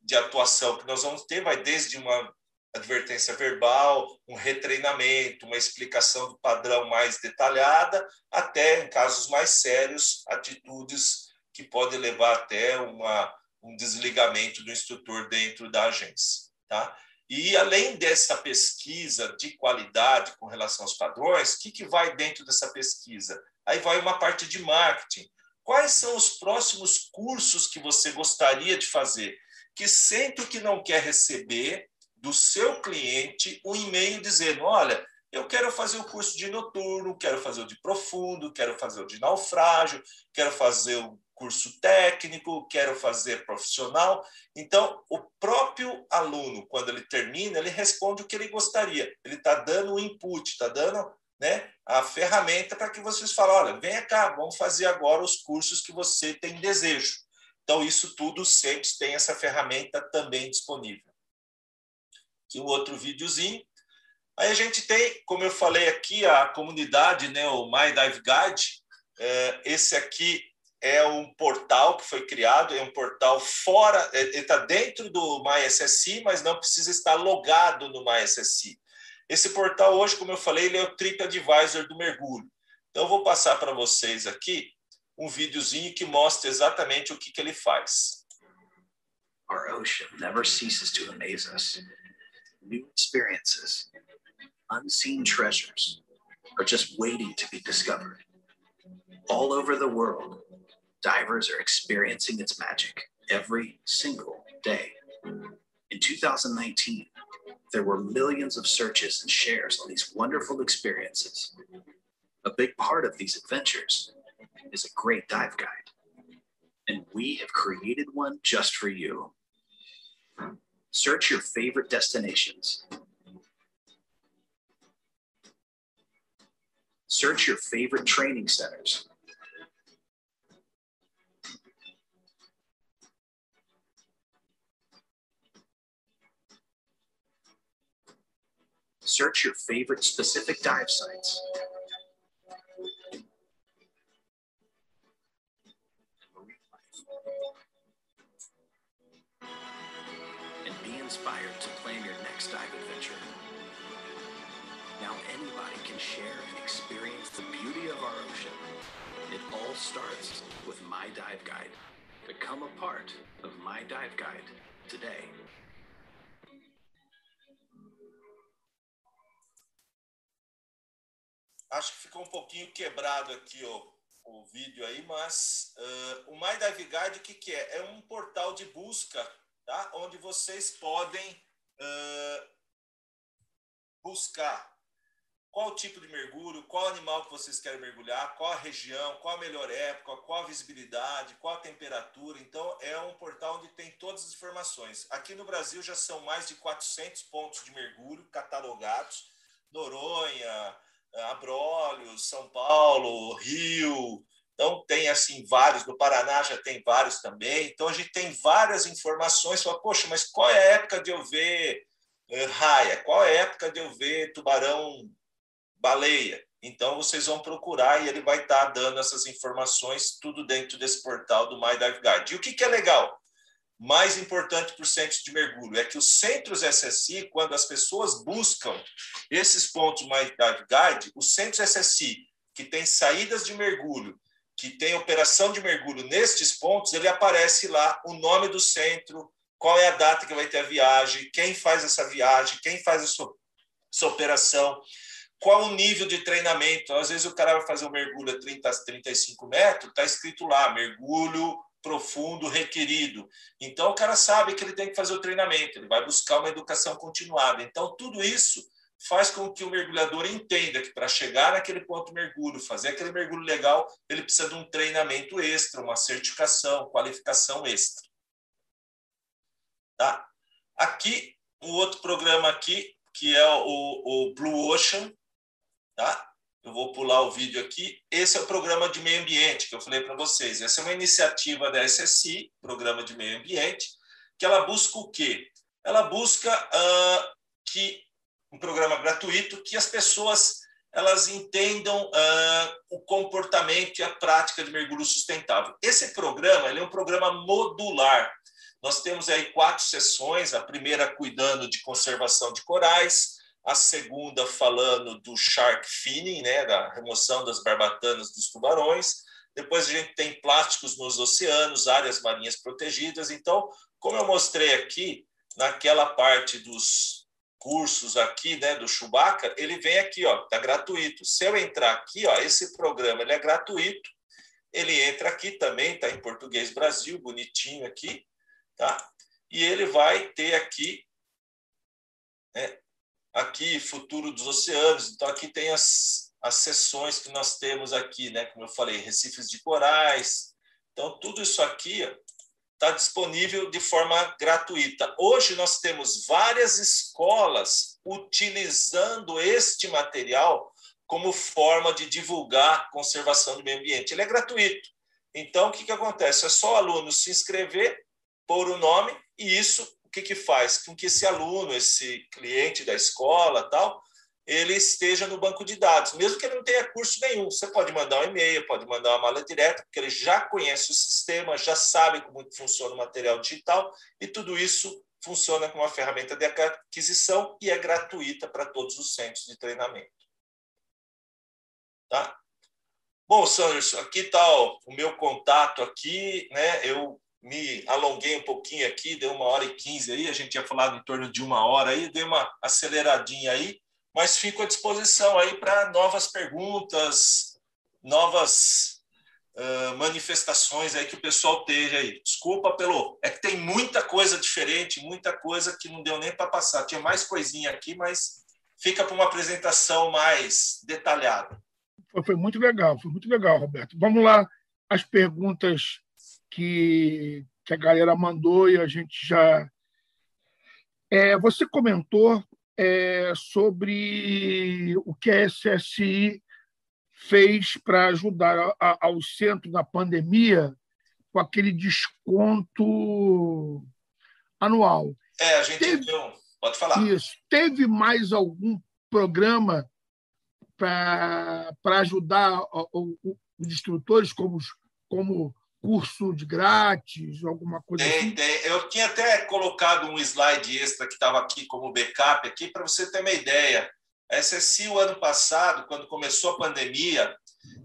Speaker 2: de atuação que nós vamos ter vai desde uma advertência verbal, um retreinamento, uma explicação do padrão mais detalhada, até, em casos mais sérios, atitudes que podem levar até uma, um desligamento do instrutor dentro da agência. Tá? E além dessa pesquisa de qualidade com relação aos padrões, o que, que vai dentro dessa pesquisa? Aí vai uma parte de marketing. Quais são os próximos cursos que você gostaria de fazer? Que sempre que não quer receber do seu cliente um e-mail dizendo: olha, eu quero fazer o curso de noturno, quero fazer o de profundo, quero fazer o de naufrágio, quero fazer o curso técnico, quero fazer profissional. Então, o próprio aluno, quando ele termina, ele responde o que ele gostaria. Ele está dando o input, está dando né, a ferramenta para que vocês falem, olha, venha cá, vamos fazer agora os cursos que você tem desejo. Então, isso tudo sempre tem essa ferramenta também disponível. Aqui um outro videozinho. Aí a gente tem, como eu falei aqui, a comunidade, né, o My Dive Guide. É, esse aqui é um portal que foi criado, é um portal fora, é, ele está dentro do MySSI, mas não precisa estar logado no MySSI. Esse portal hoje, como eu falei, ele é o TripAdvisor do mergulho. Então, eu vou passar para vocês aqui um videozinho que mostra exatamente o que, que ele faz. Our ocean never ceases to amaze us. New experiences unseen treasures are just waiting to be discovered. All over the world, divers are experiencing its magic every single day. In 2019, there were millions of searches and shares on these wonderful experiences. A big part of these adventures is a great dive guide, and we have created one just for you. Search your favorite destinations Search your favorite training centers. Search your favorite specific dive sites. Inspired to plan your next dive adventure. Now anybody can share and experience the beauty of our ocean. It all starts with My Dive Guide. Become a part of My Dive Guide today. Acho que ficou um pouquinho quebrado aqui ó, o vídeo aí, mas uh, o My Dive Guide, o que, que é? É um portal de busca, tá? onde vocês podem uh, buscar qual tipo de mergulho, qual animal que vocês querem mergulhar, qual a região, qual a melhor época, qual a visibilidade, qual a temperatura. Então, é um portal onde tem todas as informações. Aqui no Brasil já são mais de 400 pontos de mergulho catalogados. Noronha, Abrolhos, São Paulo, Rio. Então, tem assim vários. No Paraná já tem vários também. Então, a gente tem várias informações. Fala, poxa, mas qual é a época de eu ver eh, raia? Qual é a época de eu ver tubarão baleia. Então, vocês vão procurar e ele vai estar dando essas informações, tudo dentro desse portal do My Dive Guide. E o que, que é legal? Mais importante para os centros de mergulho é que os centros SSI, quando as pessoas buscam esses pontos My Dive Guide, os centros SSI que tem saídas de mergulho, que tem operação de mergulho nestes pontos, ele aparece lá o nome do centro, qual é a data que vai ter a viagem, quem faz essa viagem, quem faz essa, operação qual o nível de treinamento. Às vezes o cara vai fazer um mergulho a 30, 35 metros, está escrito lá, mergulho profundo requerido. Então o cara sabe que ele tem que fazer o treinamento, ele vai buscar uma educação continuada. Então tudo isso faz com que o mergulhador entenda que para chegar naquele ponto de mergulho, fazer aquele mergulho legal, ele precisa de um treinamento extra, uma certificação, qualificação extra. Tá? Aqui, um outro programa aqui, que é o, o Blue Ocean, tá? Eu vou pular o vídeo aqui. Esse é o programa de meio ambiente que eu falei para vocês. Essa é uma iniciativa da SSI, Programa de Meio Ambiente, que ela busca o quê? Ela busca uh, que um programa gratuito que as pessoas elas entendam uh, o comportamento e a prática de mergulho sustentável. Esse programa ele é um programa modular. Nós temos aí quatro sessões. A primeira cuidando de conservação de corais, a segunda falando do shark finning, né, da remoção das barbatanas dos tubarões. Depois a gente tem plásticos nos oceanos, áreas marinhas protegidas. Então, como eu mostrei aqui, naquela parte dos cursos aqui, né, do Chewbacca, ele vem aqui, ó, tá gratuito. Se eu entrar aqui, ó, esse programa ele é gratuito. Ele entra aqui também, tá em português Brasil, bonitinho aqui, tá? E ele vai ter aqui né, aqui futuro dos oceanos. Então aqui tem as as sessões que nós temos aqui, né? Como eu falei, recifes de corais. Então tudo isso aqui está disponível de forma gratuita. Hoje nós temos várias escolas utilizando este material como forma de divulgar conservação do meio ambiente. Ele é gratuito. Então, o que, que acontece? É só o aluno se inscrever, pôr o nome, e isso o que, que faz? Com que esse aluno, esse cliente da escola, tal, ele esteja no banco de dados, mesmo que ele não tenha curso nenhum. Você pode mandar um e-mail, pode mandar uma mala direta, porque ele já conhece o sistema, já sabe como funciona o material digital, e tudo isso funciona com uma ferramenta de aquisição e é gratuita para todos os centros de treinamento. Tá? Bom, Sanders, aqui está o meu contato aqui, né? Eu me alonguei um pouquinho aqui, deu uma hora e quinze aí, a gente tinha falado em torno de uma hora aí, dei uma aceleradinha aí, mas fico à disposição aí para novas perguntas, novas uh, manifestações aí que o pessoal esteja aí. Desculpa pelo, é que tem muita coisa diferente, muita coisa que não deu nem para passar. Tinha mais coisinha aqui, mas fica para uma apresentação mais detalhada.
Speaker 1: Foi, foi muito legal, foi muito legal, Roberto. Vamos lá, as perguntas que, que a galera mandou e a gente já. É, você comentou é, sobre o que a SSI fez para ajudar a, a, aos centros na pandemia com aquele desconto anual.
Speaker 2: É, a gente teve, deu. Pode falar.
Speaker 1: Isso. Teve mais algum programa para ajudar os instrutores, como, como curso de grátis, alguma coisa
Speaker 2: tem,
Speaker 1: assim?
Speaker 2: Tem. Eu tinha até colocado um slide extra que estava aqui como backup aqui para você ter uma ideia. A SSI, o ano passado, quando começou a pandemia,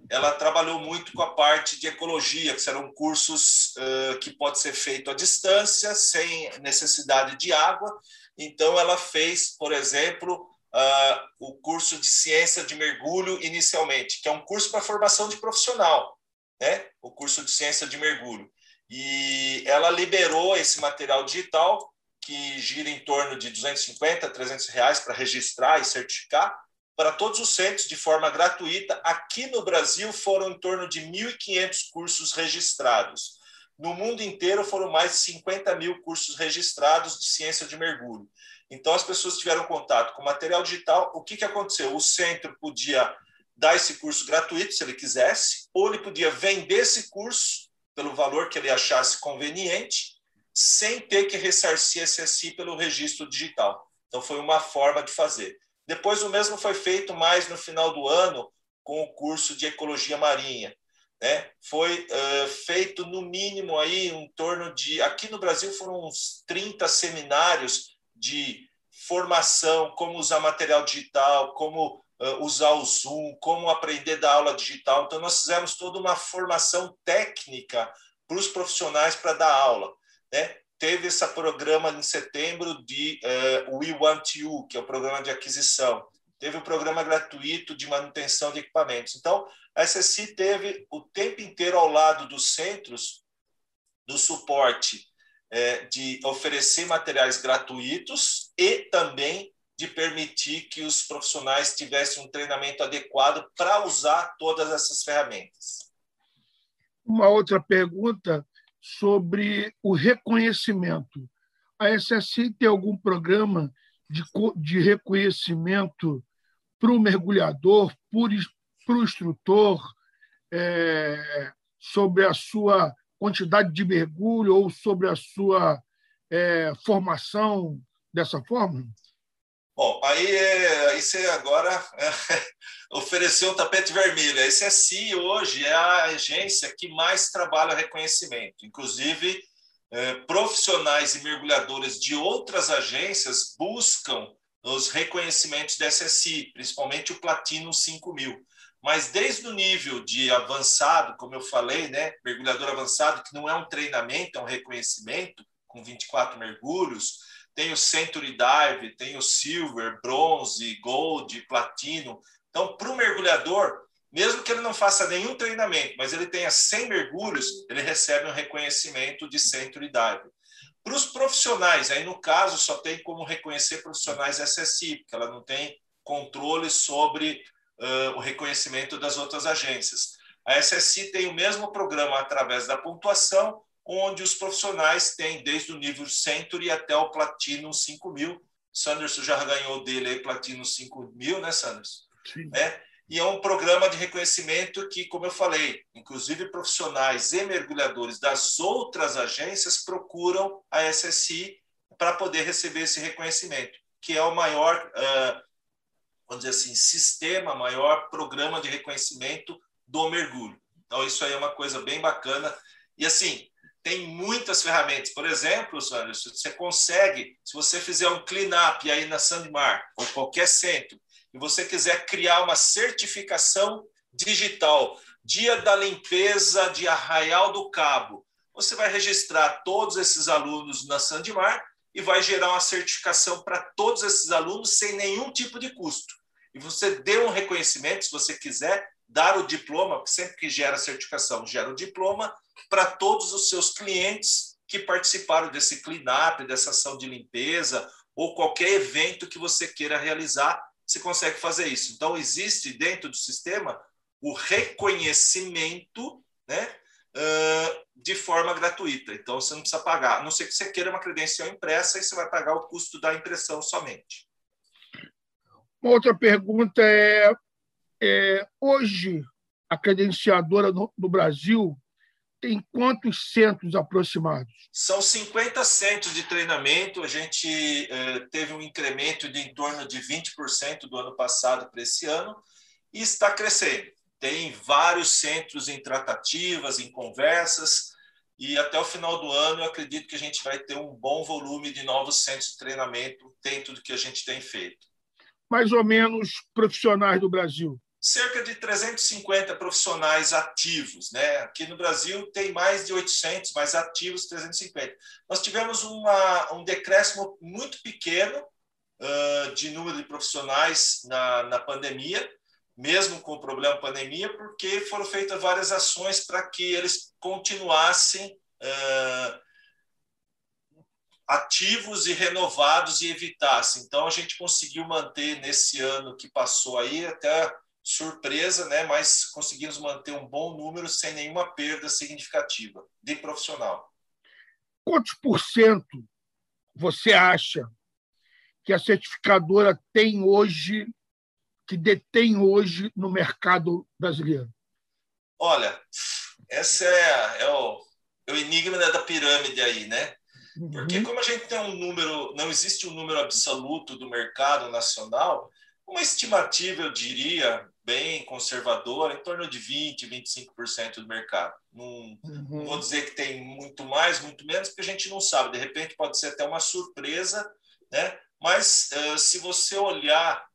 Speaker 2: ela trabalhou muito com a parte de ecologia, que serão cursos uh, que pode ser feito à distância, sem necessidade de água. Então, ela fez, por exemplo, uh, o curso de ciência de mergulho inicialmente, que é um curso para formação de profissional né? o curso de ciência de mergulho. E ela liberou esse material digital, que gira em torno de 250, 300 reais para registrar e certificar, para todos os centros de forma gratuita. Aqui no Brasil foram em torno de 1.500 cursos registrados. No mundo inteiro foram mais de 50 mil cursos registrados de ciência de mergulho. Então, as pessoas tiveram contato com material digital. O que, que aconteceu? O centro podia dar esse curso gratuito, se ele quisesse, ou ele podia vender esse curso pelo valor que ele achasse conveniente, sem ter que ressarcir esse SI pelo registro digital. Então, foi uma forma de fazer. Depois, o mesmo foi feito mais no final do ano com o curso de Ecologia Marinha. Né? Foi uh, feito, no mínimo, aí, em torno de... Aqui no Brasil foram uns 30 seminários de formação, como usar material digital, como usar o Zoom, como aprender da aula digital. Então, nós fizemos toda uma formação técnica para os profissionais para dar aula. Né? Teve esse programa em setembro de uh, We Want You, que é o programa de aquisição. Teve o programa gratuito de manutenção de equipamentos. Então, a SSI teve o tempo inteiro ao lado dos centros do suporte de oferecer materiais gratuitos e também de permitir que os profissionais tivessem um treinamento adequado para usar todas essas ferramentas.
Speaker 1: Uma outra pergunta sobre o reconhecimento. A SSI tem algum programa de, de reconhecimento para o mergulhador, para o instrutor, é, sobre a sua quantidade de mergulho ou sobre a sua é, formação dessa forma?
Speaker 2: Bom, aí, aí você agora é, ofereceu um tapete vermelho. A SSI hoje é a agência que mais trabalha reconhecimento. Inclusive, é, profissionais e mergulhadores de outras agências buscam os reconhecimentos da SSI, principalmente o Platino 5000. Mas desde o nível de avançado, como eu falei, né, mergulhador avançado, que não é um treinamento, é um reconhecimento, com 24 mergulhos, tem o Century Dive, tem o Silver, Bronze, Gold, Platino. Então, para o mergulhador, mesmo que ele não faça nenhum treinamento, mas ele tenha 100 mergulhos, ele recebe um reconhecimento de Century Dive. Para os profissionais, aí no caso só tem como reconhecer profissionais SSI, porque ela não tem controle sobre uh, o reconhecimento das outras agências. A SSI tem o mesmo programa através da pontuação, onde os profissionais têm desde o nível Century até o Platinum 5000. Sanderson já ganhou dele aí Platinum 5000, né, Sanderson? Sim. É, e é um programa de reconhecimento que, como eu falei, inclusive profissionais e mergulhadores das outras agências procuram a SSI para poder receber esse reconhecimento, que é o maior, vamos dizer assim, sistema, maior programa de reconhecimento do mergulho. Então, isso aí é uma coisa bem bacana. E, assim, tem muitas ferramentas. Por exemplo, Sandro, você consegue, se você fizer um clean-up aí na Sandmar, ou qualquer centro, e você quiser criar uma certificação digital, Dia da Limpeza de Arraial do Cabo, você vai registrar todos esses alunos na Sandmar e vai gerar uma certificação para todos esses alunos sem nenhum tipo de custo. E você dê um reconhecimento, se você quiser, dar o diploma, sempre que gera certificação, gera o diploma para todos os seus clientes que participaram desse cleanup, dessa ação de limpeza, ou qualquer evento que você queira realizar você consegue fazer isso. Então, existe dentro do sistema o reconhecimento né, uh, de forma gratuita. Então, você não precisa pagar, a não ser que você queira uma credencial impressa, e você vai pagar o custo da impressão somente.
Speaker 1: Uma outra pergunta é, é hoje, a credenciadora no, no Brasil tem quantos centros aproximados?
Speaker 2: São 50 centros de treinamento. A gente eh, teve um incremento de em torno de 20% do ano passado para esse ano e está crescendo. Tem vários centros em tratativas, em conversas, e até o final do ano eu acredito que a gente vai ter um bom volume de novos centros de treinamento dentro do que a gente tem feito.
Speaker 1: Mais ou menos profissionais do Brasil
Speaker 2: cerca de 350 profissionais ativos. Né? Aqui no Brasil tem mais de 800, mas ativos 350. Nós tivemos uma, um decréscimo muito pequeno uh, de número de profissionais na, na pandemia, mesmo com o problema pandemia, porque foram feitas várias ações para que eles continuassem uh, ativos e renovados e evitassem. Então, a gente conseguiu manter nesse ano que passou aí até surpresa, né? mas conseguimos manter um bom número sem nenhuma perda significativa de profissional.
Speaker 1: Quantos por cento você acha que a certificadora tem hoje, que detém hoje no mercado brasileiro?
Speaker 2: Olha, esse é, é, o, é o enigma da pirâmide aí, né? Porque uhum. como a gente tem um número, não existe um número absoluto do mercado nacional, uma estimativa, eu diria, bem conservadora, em torno de 20%, 25% do mercado. Não, uhum. não, vou dizer que tem muito mais, muito menos, porque a gente não sabe. De repente pode ser até uma surpresa, né? mas uh, se você olhar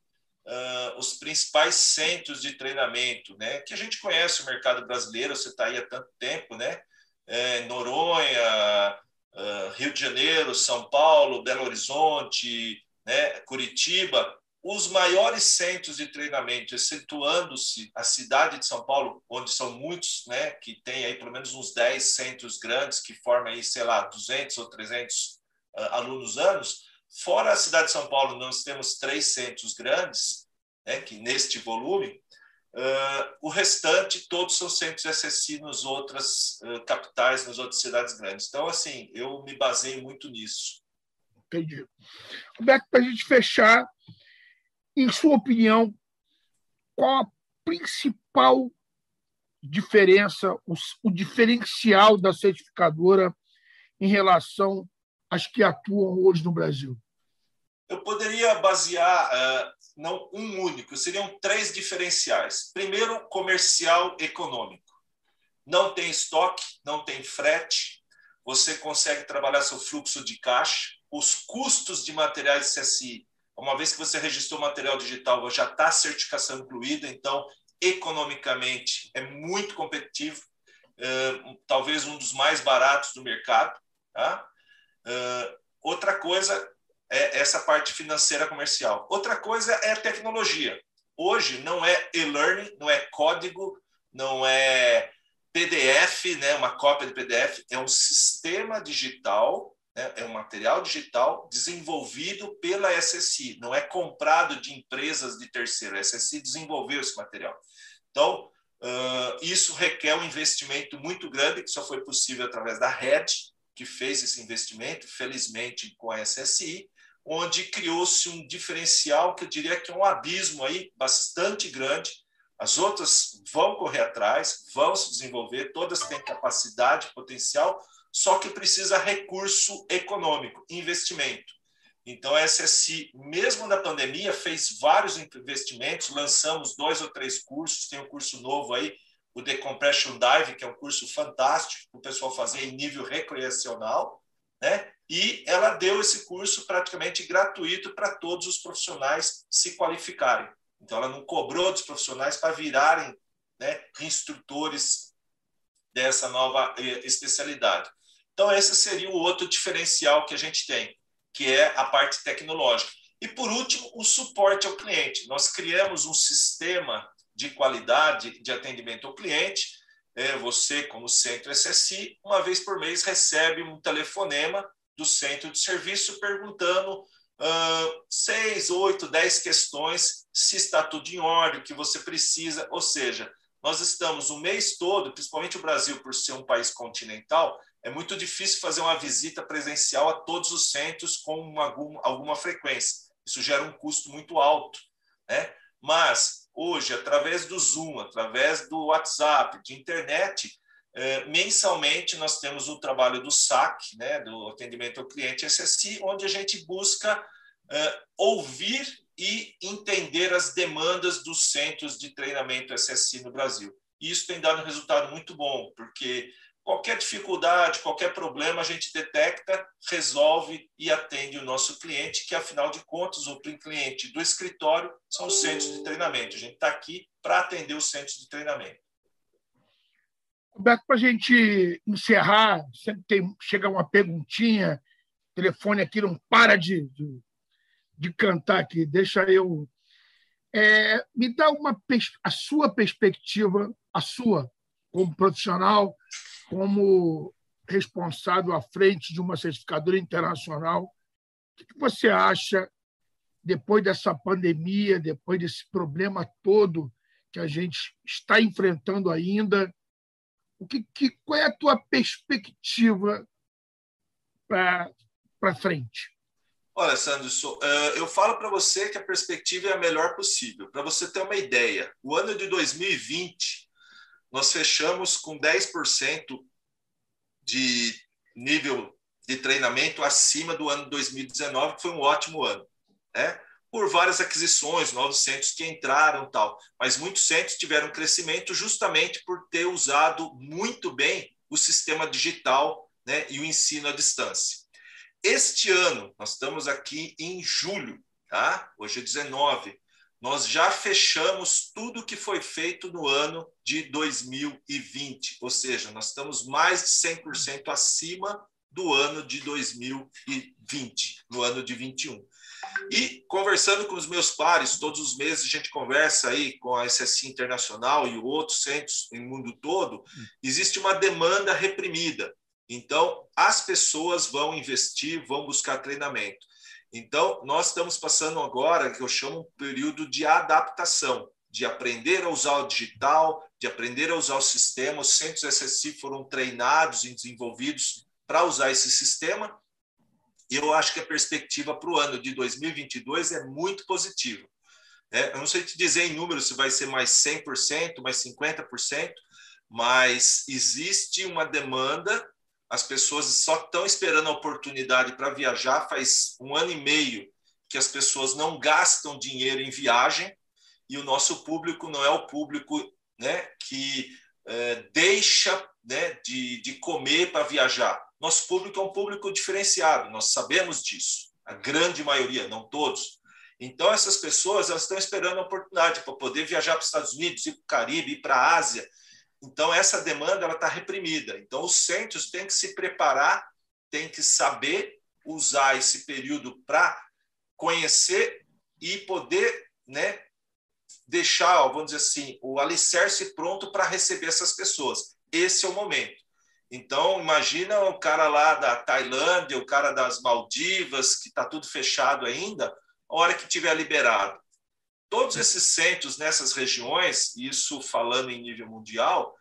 Speaker 2: uh, os principais centros de treinamento, né? que a gente conhece o mercado brasileiro, você está aí há tanto tempo, né? É, Noronha, uh, Rio de Janeiro, São Paulo, Belo Horizonte, né? Curitiba, os maiores centros de treinamento, excetuando-se a cidade de São Paulo, onde são muitos, né, que tem aí pelo menos uns 10 centros grandes que formam aí, sei lá, 200 ou 300 uh, ah, alunos anos, fora a cidade de São Paulo, nós temos três centros grandes, né, que neste volume, uh, o restante todos são centros SSI nas outras uh, capitais, nas outras cidades grandes. Então, assim, eu me baseio muito nisso.
Speaker 1: Entendi. Roberto, para a gente fechar, em sua opinião, qual a principal diferença, o, o diferencial da certificadora em relação às que atuam hoje no Brasil?
Speaker 2: Eu poderia basear uh, não um único, seriam três diferenciais. Primeiro, comercial econômico. Não tem estoque, não tem frete, você consegue trabalhar seu fluxo de caixa, os custos de materiais CSI uma vez que você registrou material digital, já está a certificação incluída, então, economicamente, é muito competitivo, uh, talvez um dos mais baratos do mercado. Tá? Uh, outra coisa, é essa parte financeira comercial. Outra coisa é a tecnologia. Hoje não é e-learning, não é código, não é PDF, né, uma cópia de PDF, é um sistema digital, né, é um material digital desenvolvido pela SSI, não é comprado de empresas de terceiro, a SSI desenvolveu esse material. Então, uh, isso requer um investimento muito grande, que só foi possível através da Red, que fez esse investimento, felizmente com a SSI, onde criou-se um diferencial que eu diria que é um abismo aí bastante grande. As outras vão correr atrás, vão se desenvolver, todas têm capacidade, potencial, só que precisa recurso econômico, investimento. Então, a SSI, mesmo na pandemia, fez vários investimentos, lançamos dois ou três cursos, tem um curso novo aí, o Decompression Dive, que é um curso fantástico para o pessoal fazer em nível recreacional, né? e ela deu esse curso praticamente gratuito para todos os profissionais se qualificarem. Então, ela não cobrou dos profissionais para virarem né, instrutores dessa nova eh, especialidade. Então, esse seria o outro diferencial que a gente tem, que é a parte tecnológica. E, por último, o suporte ao cliente. Nós criamos um sistema de qualidade de atendimento ao cliente. É, você, como centro SSI, uma vez por mês recebe um telefonema do centro de serviço perguntando uh, seis, oito, dez questões se está tudo em ordem, o que você precisa. Ou seja, nós estamos o mês todo, principalmente o Brasil, por ser um país continental, é muito difícil fazer uma visita presencial a todos os centros com alguma, frequência. Isso gera um custo muito alto. Né? Mas, hoje, através do Zoom, através do WhatsApp, de internet, é, mensalmente, nós temos o trabalho do SAC, né, do atendimento ao cliente SSI, onde a gente busca é, ouvir e entender as demandas dos centros de treinamento SSI no Brasil. E isso tem dado um resultado muito bom, porque qualquer dificuldade, qualquer problema, a gente detecta, resolve e atende o nosso cliente, que afinal de contas, o cliente do escritório são os centros de treinamento. A gente está aqui para atender os centros de treinamento.
Speaker 1: Roberto, para a gente encerrar, sempre tem, chega uma perguntinha, o telefone aqui não para de, de, de cantar aqui, deixa eu. É, me dá uma, a sua perspectiva, a sua, como profissional, como responsável à frente de uma certificadora internacional. O que você acha, depois dessa pandemia, depois desse problema todo que a gente está enfrentando ainda? O que, que, qual é a tua perspectiva para frente?
Speaker 2: Olha, Sandro, eh, eu falo para você que a perspectiva é a melhor possível. Para você ter uma ideia, o ano de 2020, nós fechamos com 10% de nível de treinamento acima do ano 2019, que foi um ótimo ano. Né? por várias aquisições, novos centros que entraram tal. Mas muitos centros tiveram crescimento justamente por ter usado muito bem o sistema digital né, e o ensino à distância. Este ano, nós estamos aqui em julho, tá? hoje é 19, nós já fechamos tudo que foi feito no ano de 2020, ou seja, nós estamos mais de 100% acima do ano de 2020, no ano de 21. E conversando com os meus pares, todos os meses a gente conversa aí com a SSI Internacional e outros centros no mundo todo, existe uma demanda reprimida. Então, as pessoas vão investir, vão buscar treinamento. Então, nós estamos passando agora, que eu chamo um período de adaptação, de aprender a usar o digital, de aprender a usar o sistema. Os centros SSI foram treinados e desenvolvidos para usar esse sistema e eu acho que a perspectiva para o ano de 2022 é muito positiva. É, eu não sei te dizer em números se vai ser mais 100%, mais 50%, mas existe uma demanda, as pessoas só estão esperando a oportunidade para viajar. Faz um ano e meio que as pessoas não gastam dinheiro em viagem e o nosso público não é o público né, que é, deixa né, de, de comer para viajar. Nosso público é um público diferenciado, nós sabemos disso, a grande maioria, não todos. Então, essas pessoas elas estão esperando a oportunidade para poder viajar para os Estados Unidos, ir para o Caribe, ir para a Ásia. Então, essa demanda está reprimida. Então, os centros têm que se preparar, têm que saber usar esse período para conhecer e poder né, deixar, vamos dizer assim, o alicerce pronto para receber essas pessoas. Esse é o momento. Então, imagina o cara lá da Tailândia, o cara das Maldivas, que está tudo fechado ainda, a hora que tiver liberado. Todos esses centros nessas regiões, isso falando em nível mundial,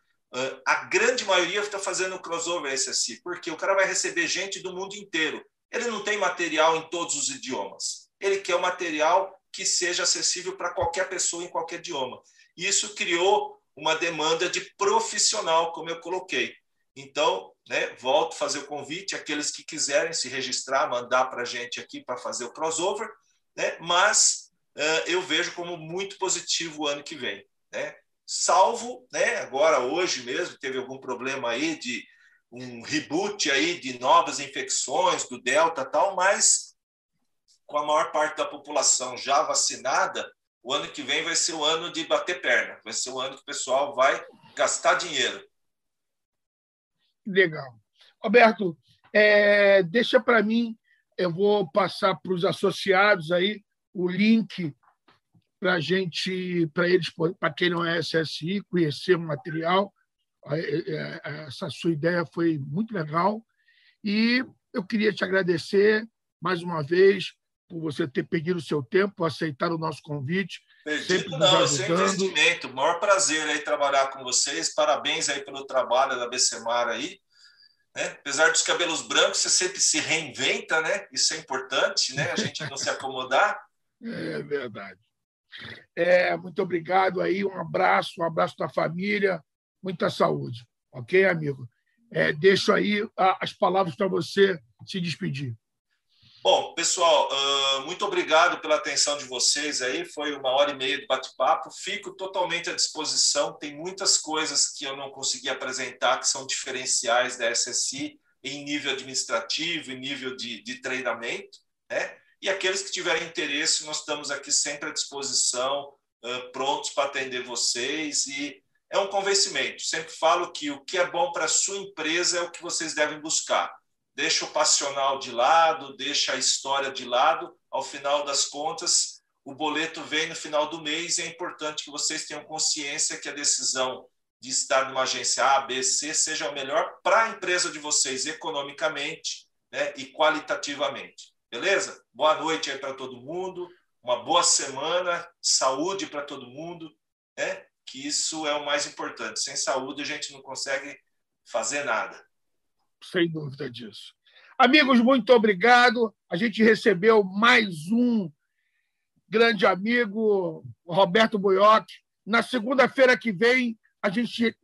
Speaker 2: a grande maioria está fazendo crossover SSI, porque o cara vai receber gente do mundo inteiro. Ele não tem material em todos os idiomas. Ele quer o material que seja acessível para qualquer pessoa em qualquer idioma. Isso criou uma demanda de profissional, como eu coloquei. Então, né, volto a fazer o convite àqueles que quiserem se registrar, mandar para a gente aqui para fazer o crossover, né, mas eu vejo como muito positivo o ano que vem. Né? Salvo, né, agora, hoje mesmo, teve algum problema aí de um reboot aí de novas infecções do Delta tal, mas com a maior parte da população já vacinada, o ano que vem vai ser o ano de bater perna, vai ser o ano que o pessoal vai gastar dinheiro.
Speaker 1: Legal. Roberto, é, deixa para mim, eu vou passar para os associados aí o link para gente, para eles, para quem não é SSI, conhecer o material é, é, essa sua ideia foi muito legal e eu queria te agradecer mais uma vez por você ter pedido o seu tempo, aceitar o nosso convite.
Speaker 2: Perdido sempre não, sem investimento. O maior prazer aí trabalhar com vocês. Parabéns aí pelo trabalho da BCMAR aí. Né? Apesar dos cabelos brancos, você sempre se reinventa, né? Isso é importante, né? A gente não se acomodar.
Speaker 1: É verdade. É, muito obrigado aí, um abraço, um abraço da família, muita saúde. Ok, amigo? É, deixo aí as palavras para você se despedir.
Speaker 2: Bom, pessoal, muito obrigado pela atenção de vocês aí. Foi uma hora e meia de bate-papo. Fico totalmente à disposição. Tem muitas coisas que eu não consegui apresentar que são diferenciais da SSI em nível administrativo, em nível de, de treinamento. Né? E aqueles que tiverem interesse, nós estamos aqui sempre à disposição, prontos para atender vocês e é um convencimento. Sempre falo que o que é bom para a sua empresa é o que vocês devem buscar. Deixa o passional de lado, deixa a história de lado. Ao final das contas, o boleto vem no final do mês e é importante que vocês tenham consciência que a decisão de estar numa agência A, B, C seja a melhor para a empresa de vocês economicamente né, e qualitativamente. Beleza? Boa noite aí para todo mundo, uma boa semana, saúde para todo mundo. Né? que isso é o mais importante. Sem saúde, a gente não consegue fazer nada.
Speaker 1: Sem dúvida disso. Amigos, muito obrigado. A gente recebeu mais um grande amigo, Roberto Boioc. Na segunda-feira que vem, a gente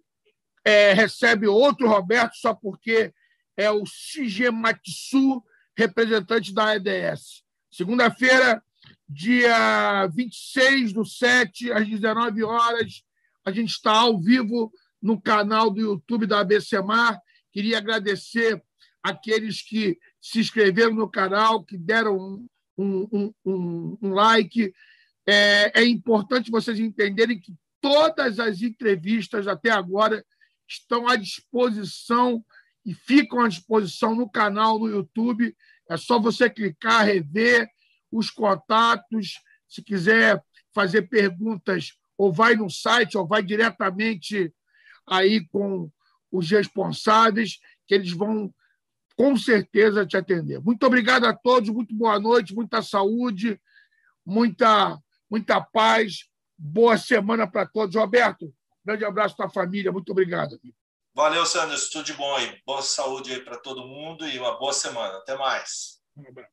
Speaker 1: é, recebe outro Roberto, só porque é o Shigematsu, representante da EDS. Segunda-feira, dia 26 do 7, às 19 horas, a gente está ao vivo no canal do YouTube da ABCMar. Queria agradecer aqueles que se inscreveram no canal, que deram um, um, um, um like. É, é importante vocês entenderem que todas as entrevistas até agora estão à disposição e ficam à disposição no canal no YouTube. É só você clicar, rever os contatos. Se quiser fazer perguntas ou vai no site, ou vai diretamente aí com os responsáveis, que eles vão com certeza te atender. Muito obrigado a todos, muito boa noite, muita saúde, muita, muita paz, boa semana para todos. Roberto, grande abraço para a família, muito obrigado.
Speaker 2: Valeu, Sanders, tudo de bom aí. Boa saúde aí para todo mundo e uma boa semana. Até mais. Um abraço.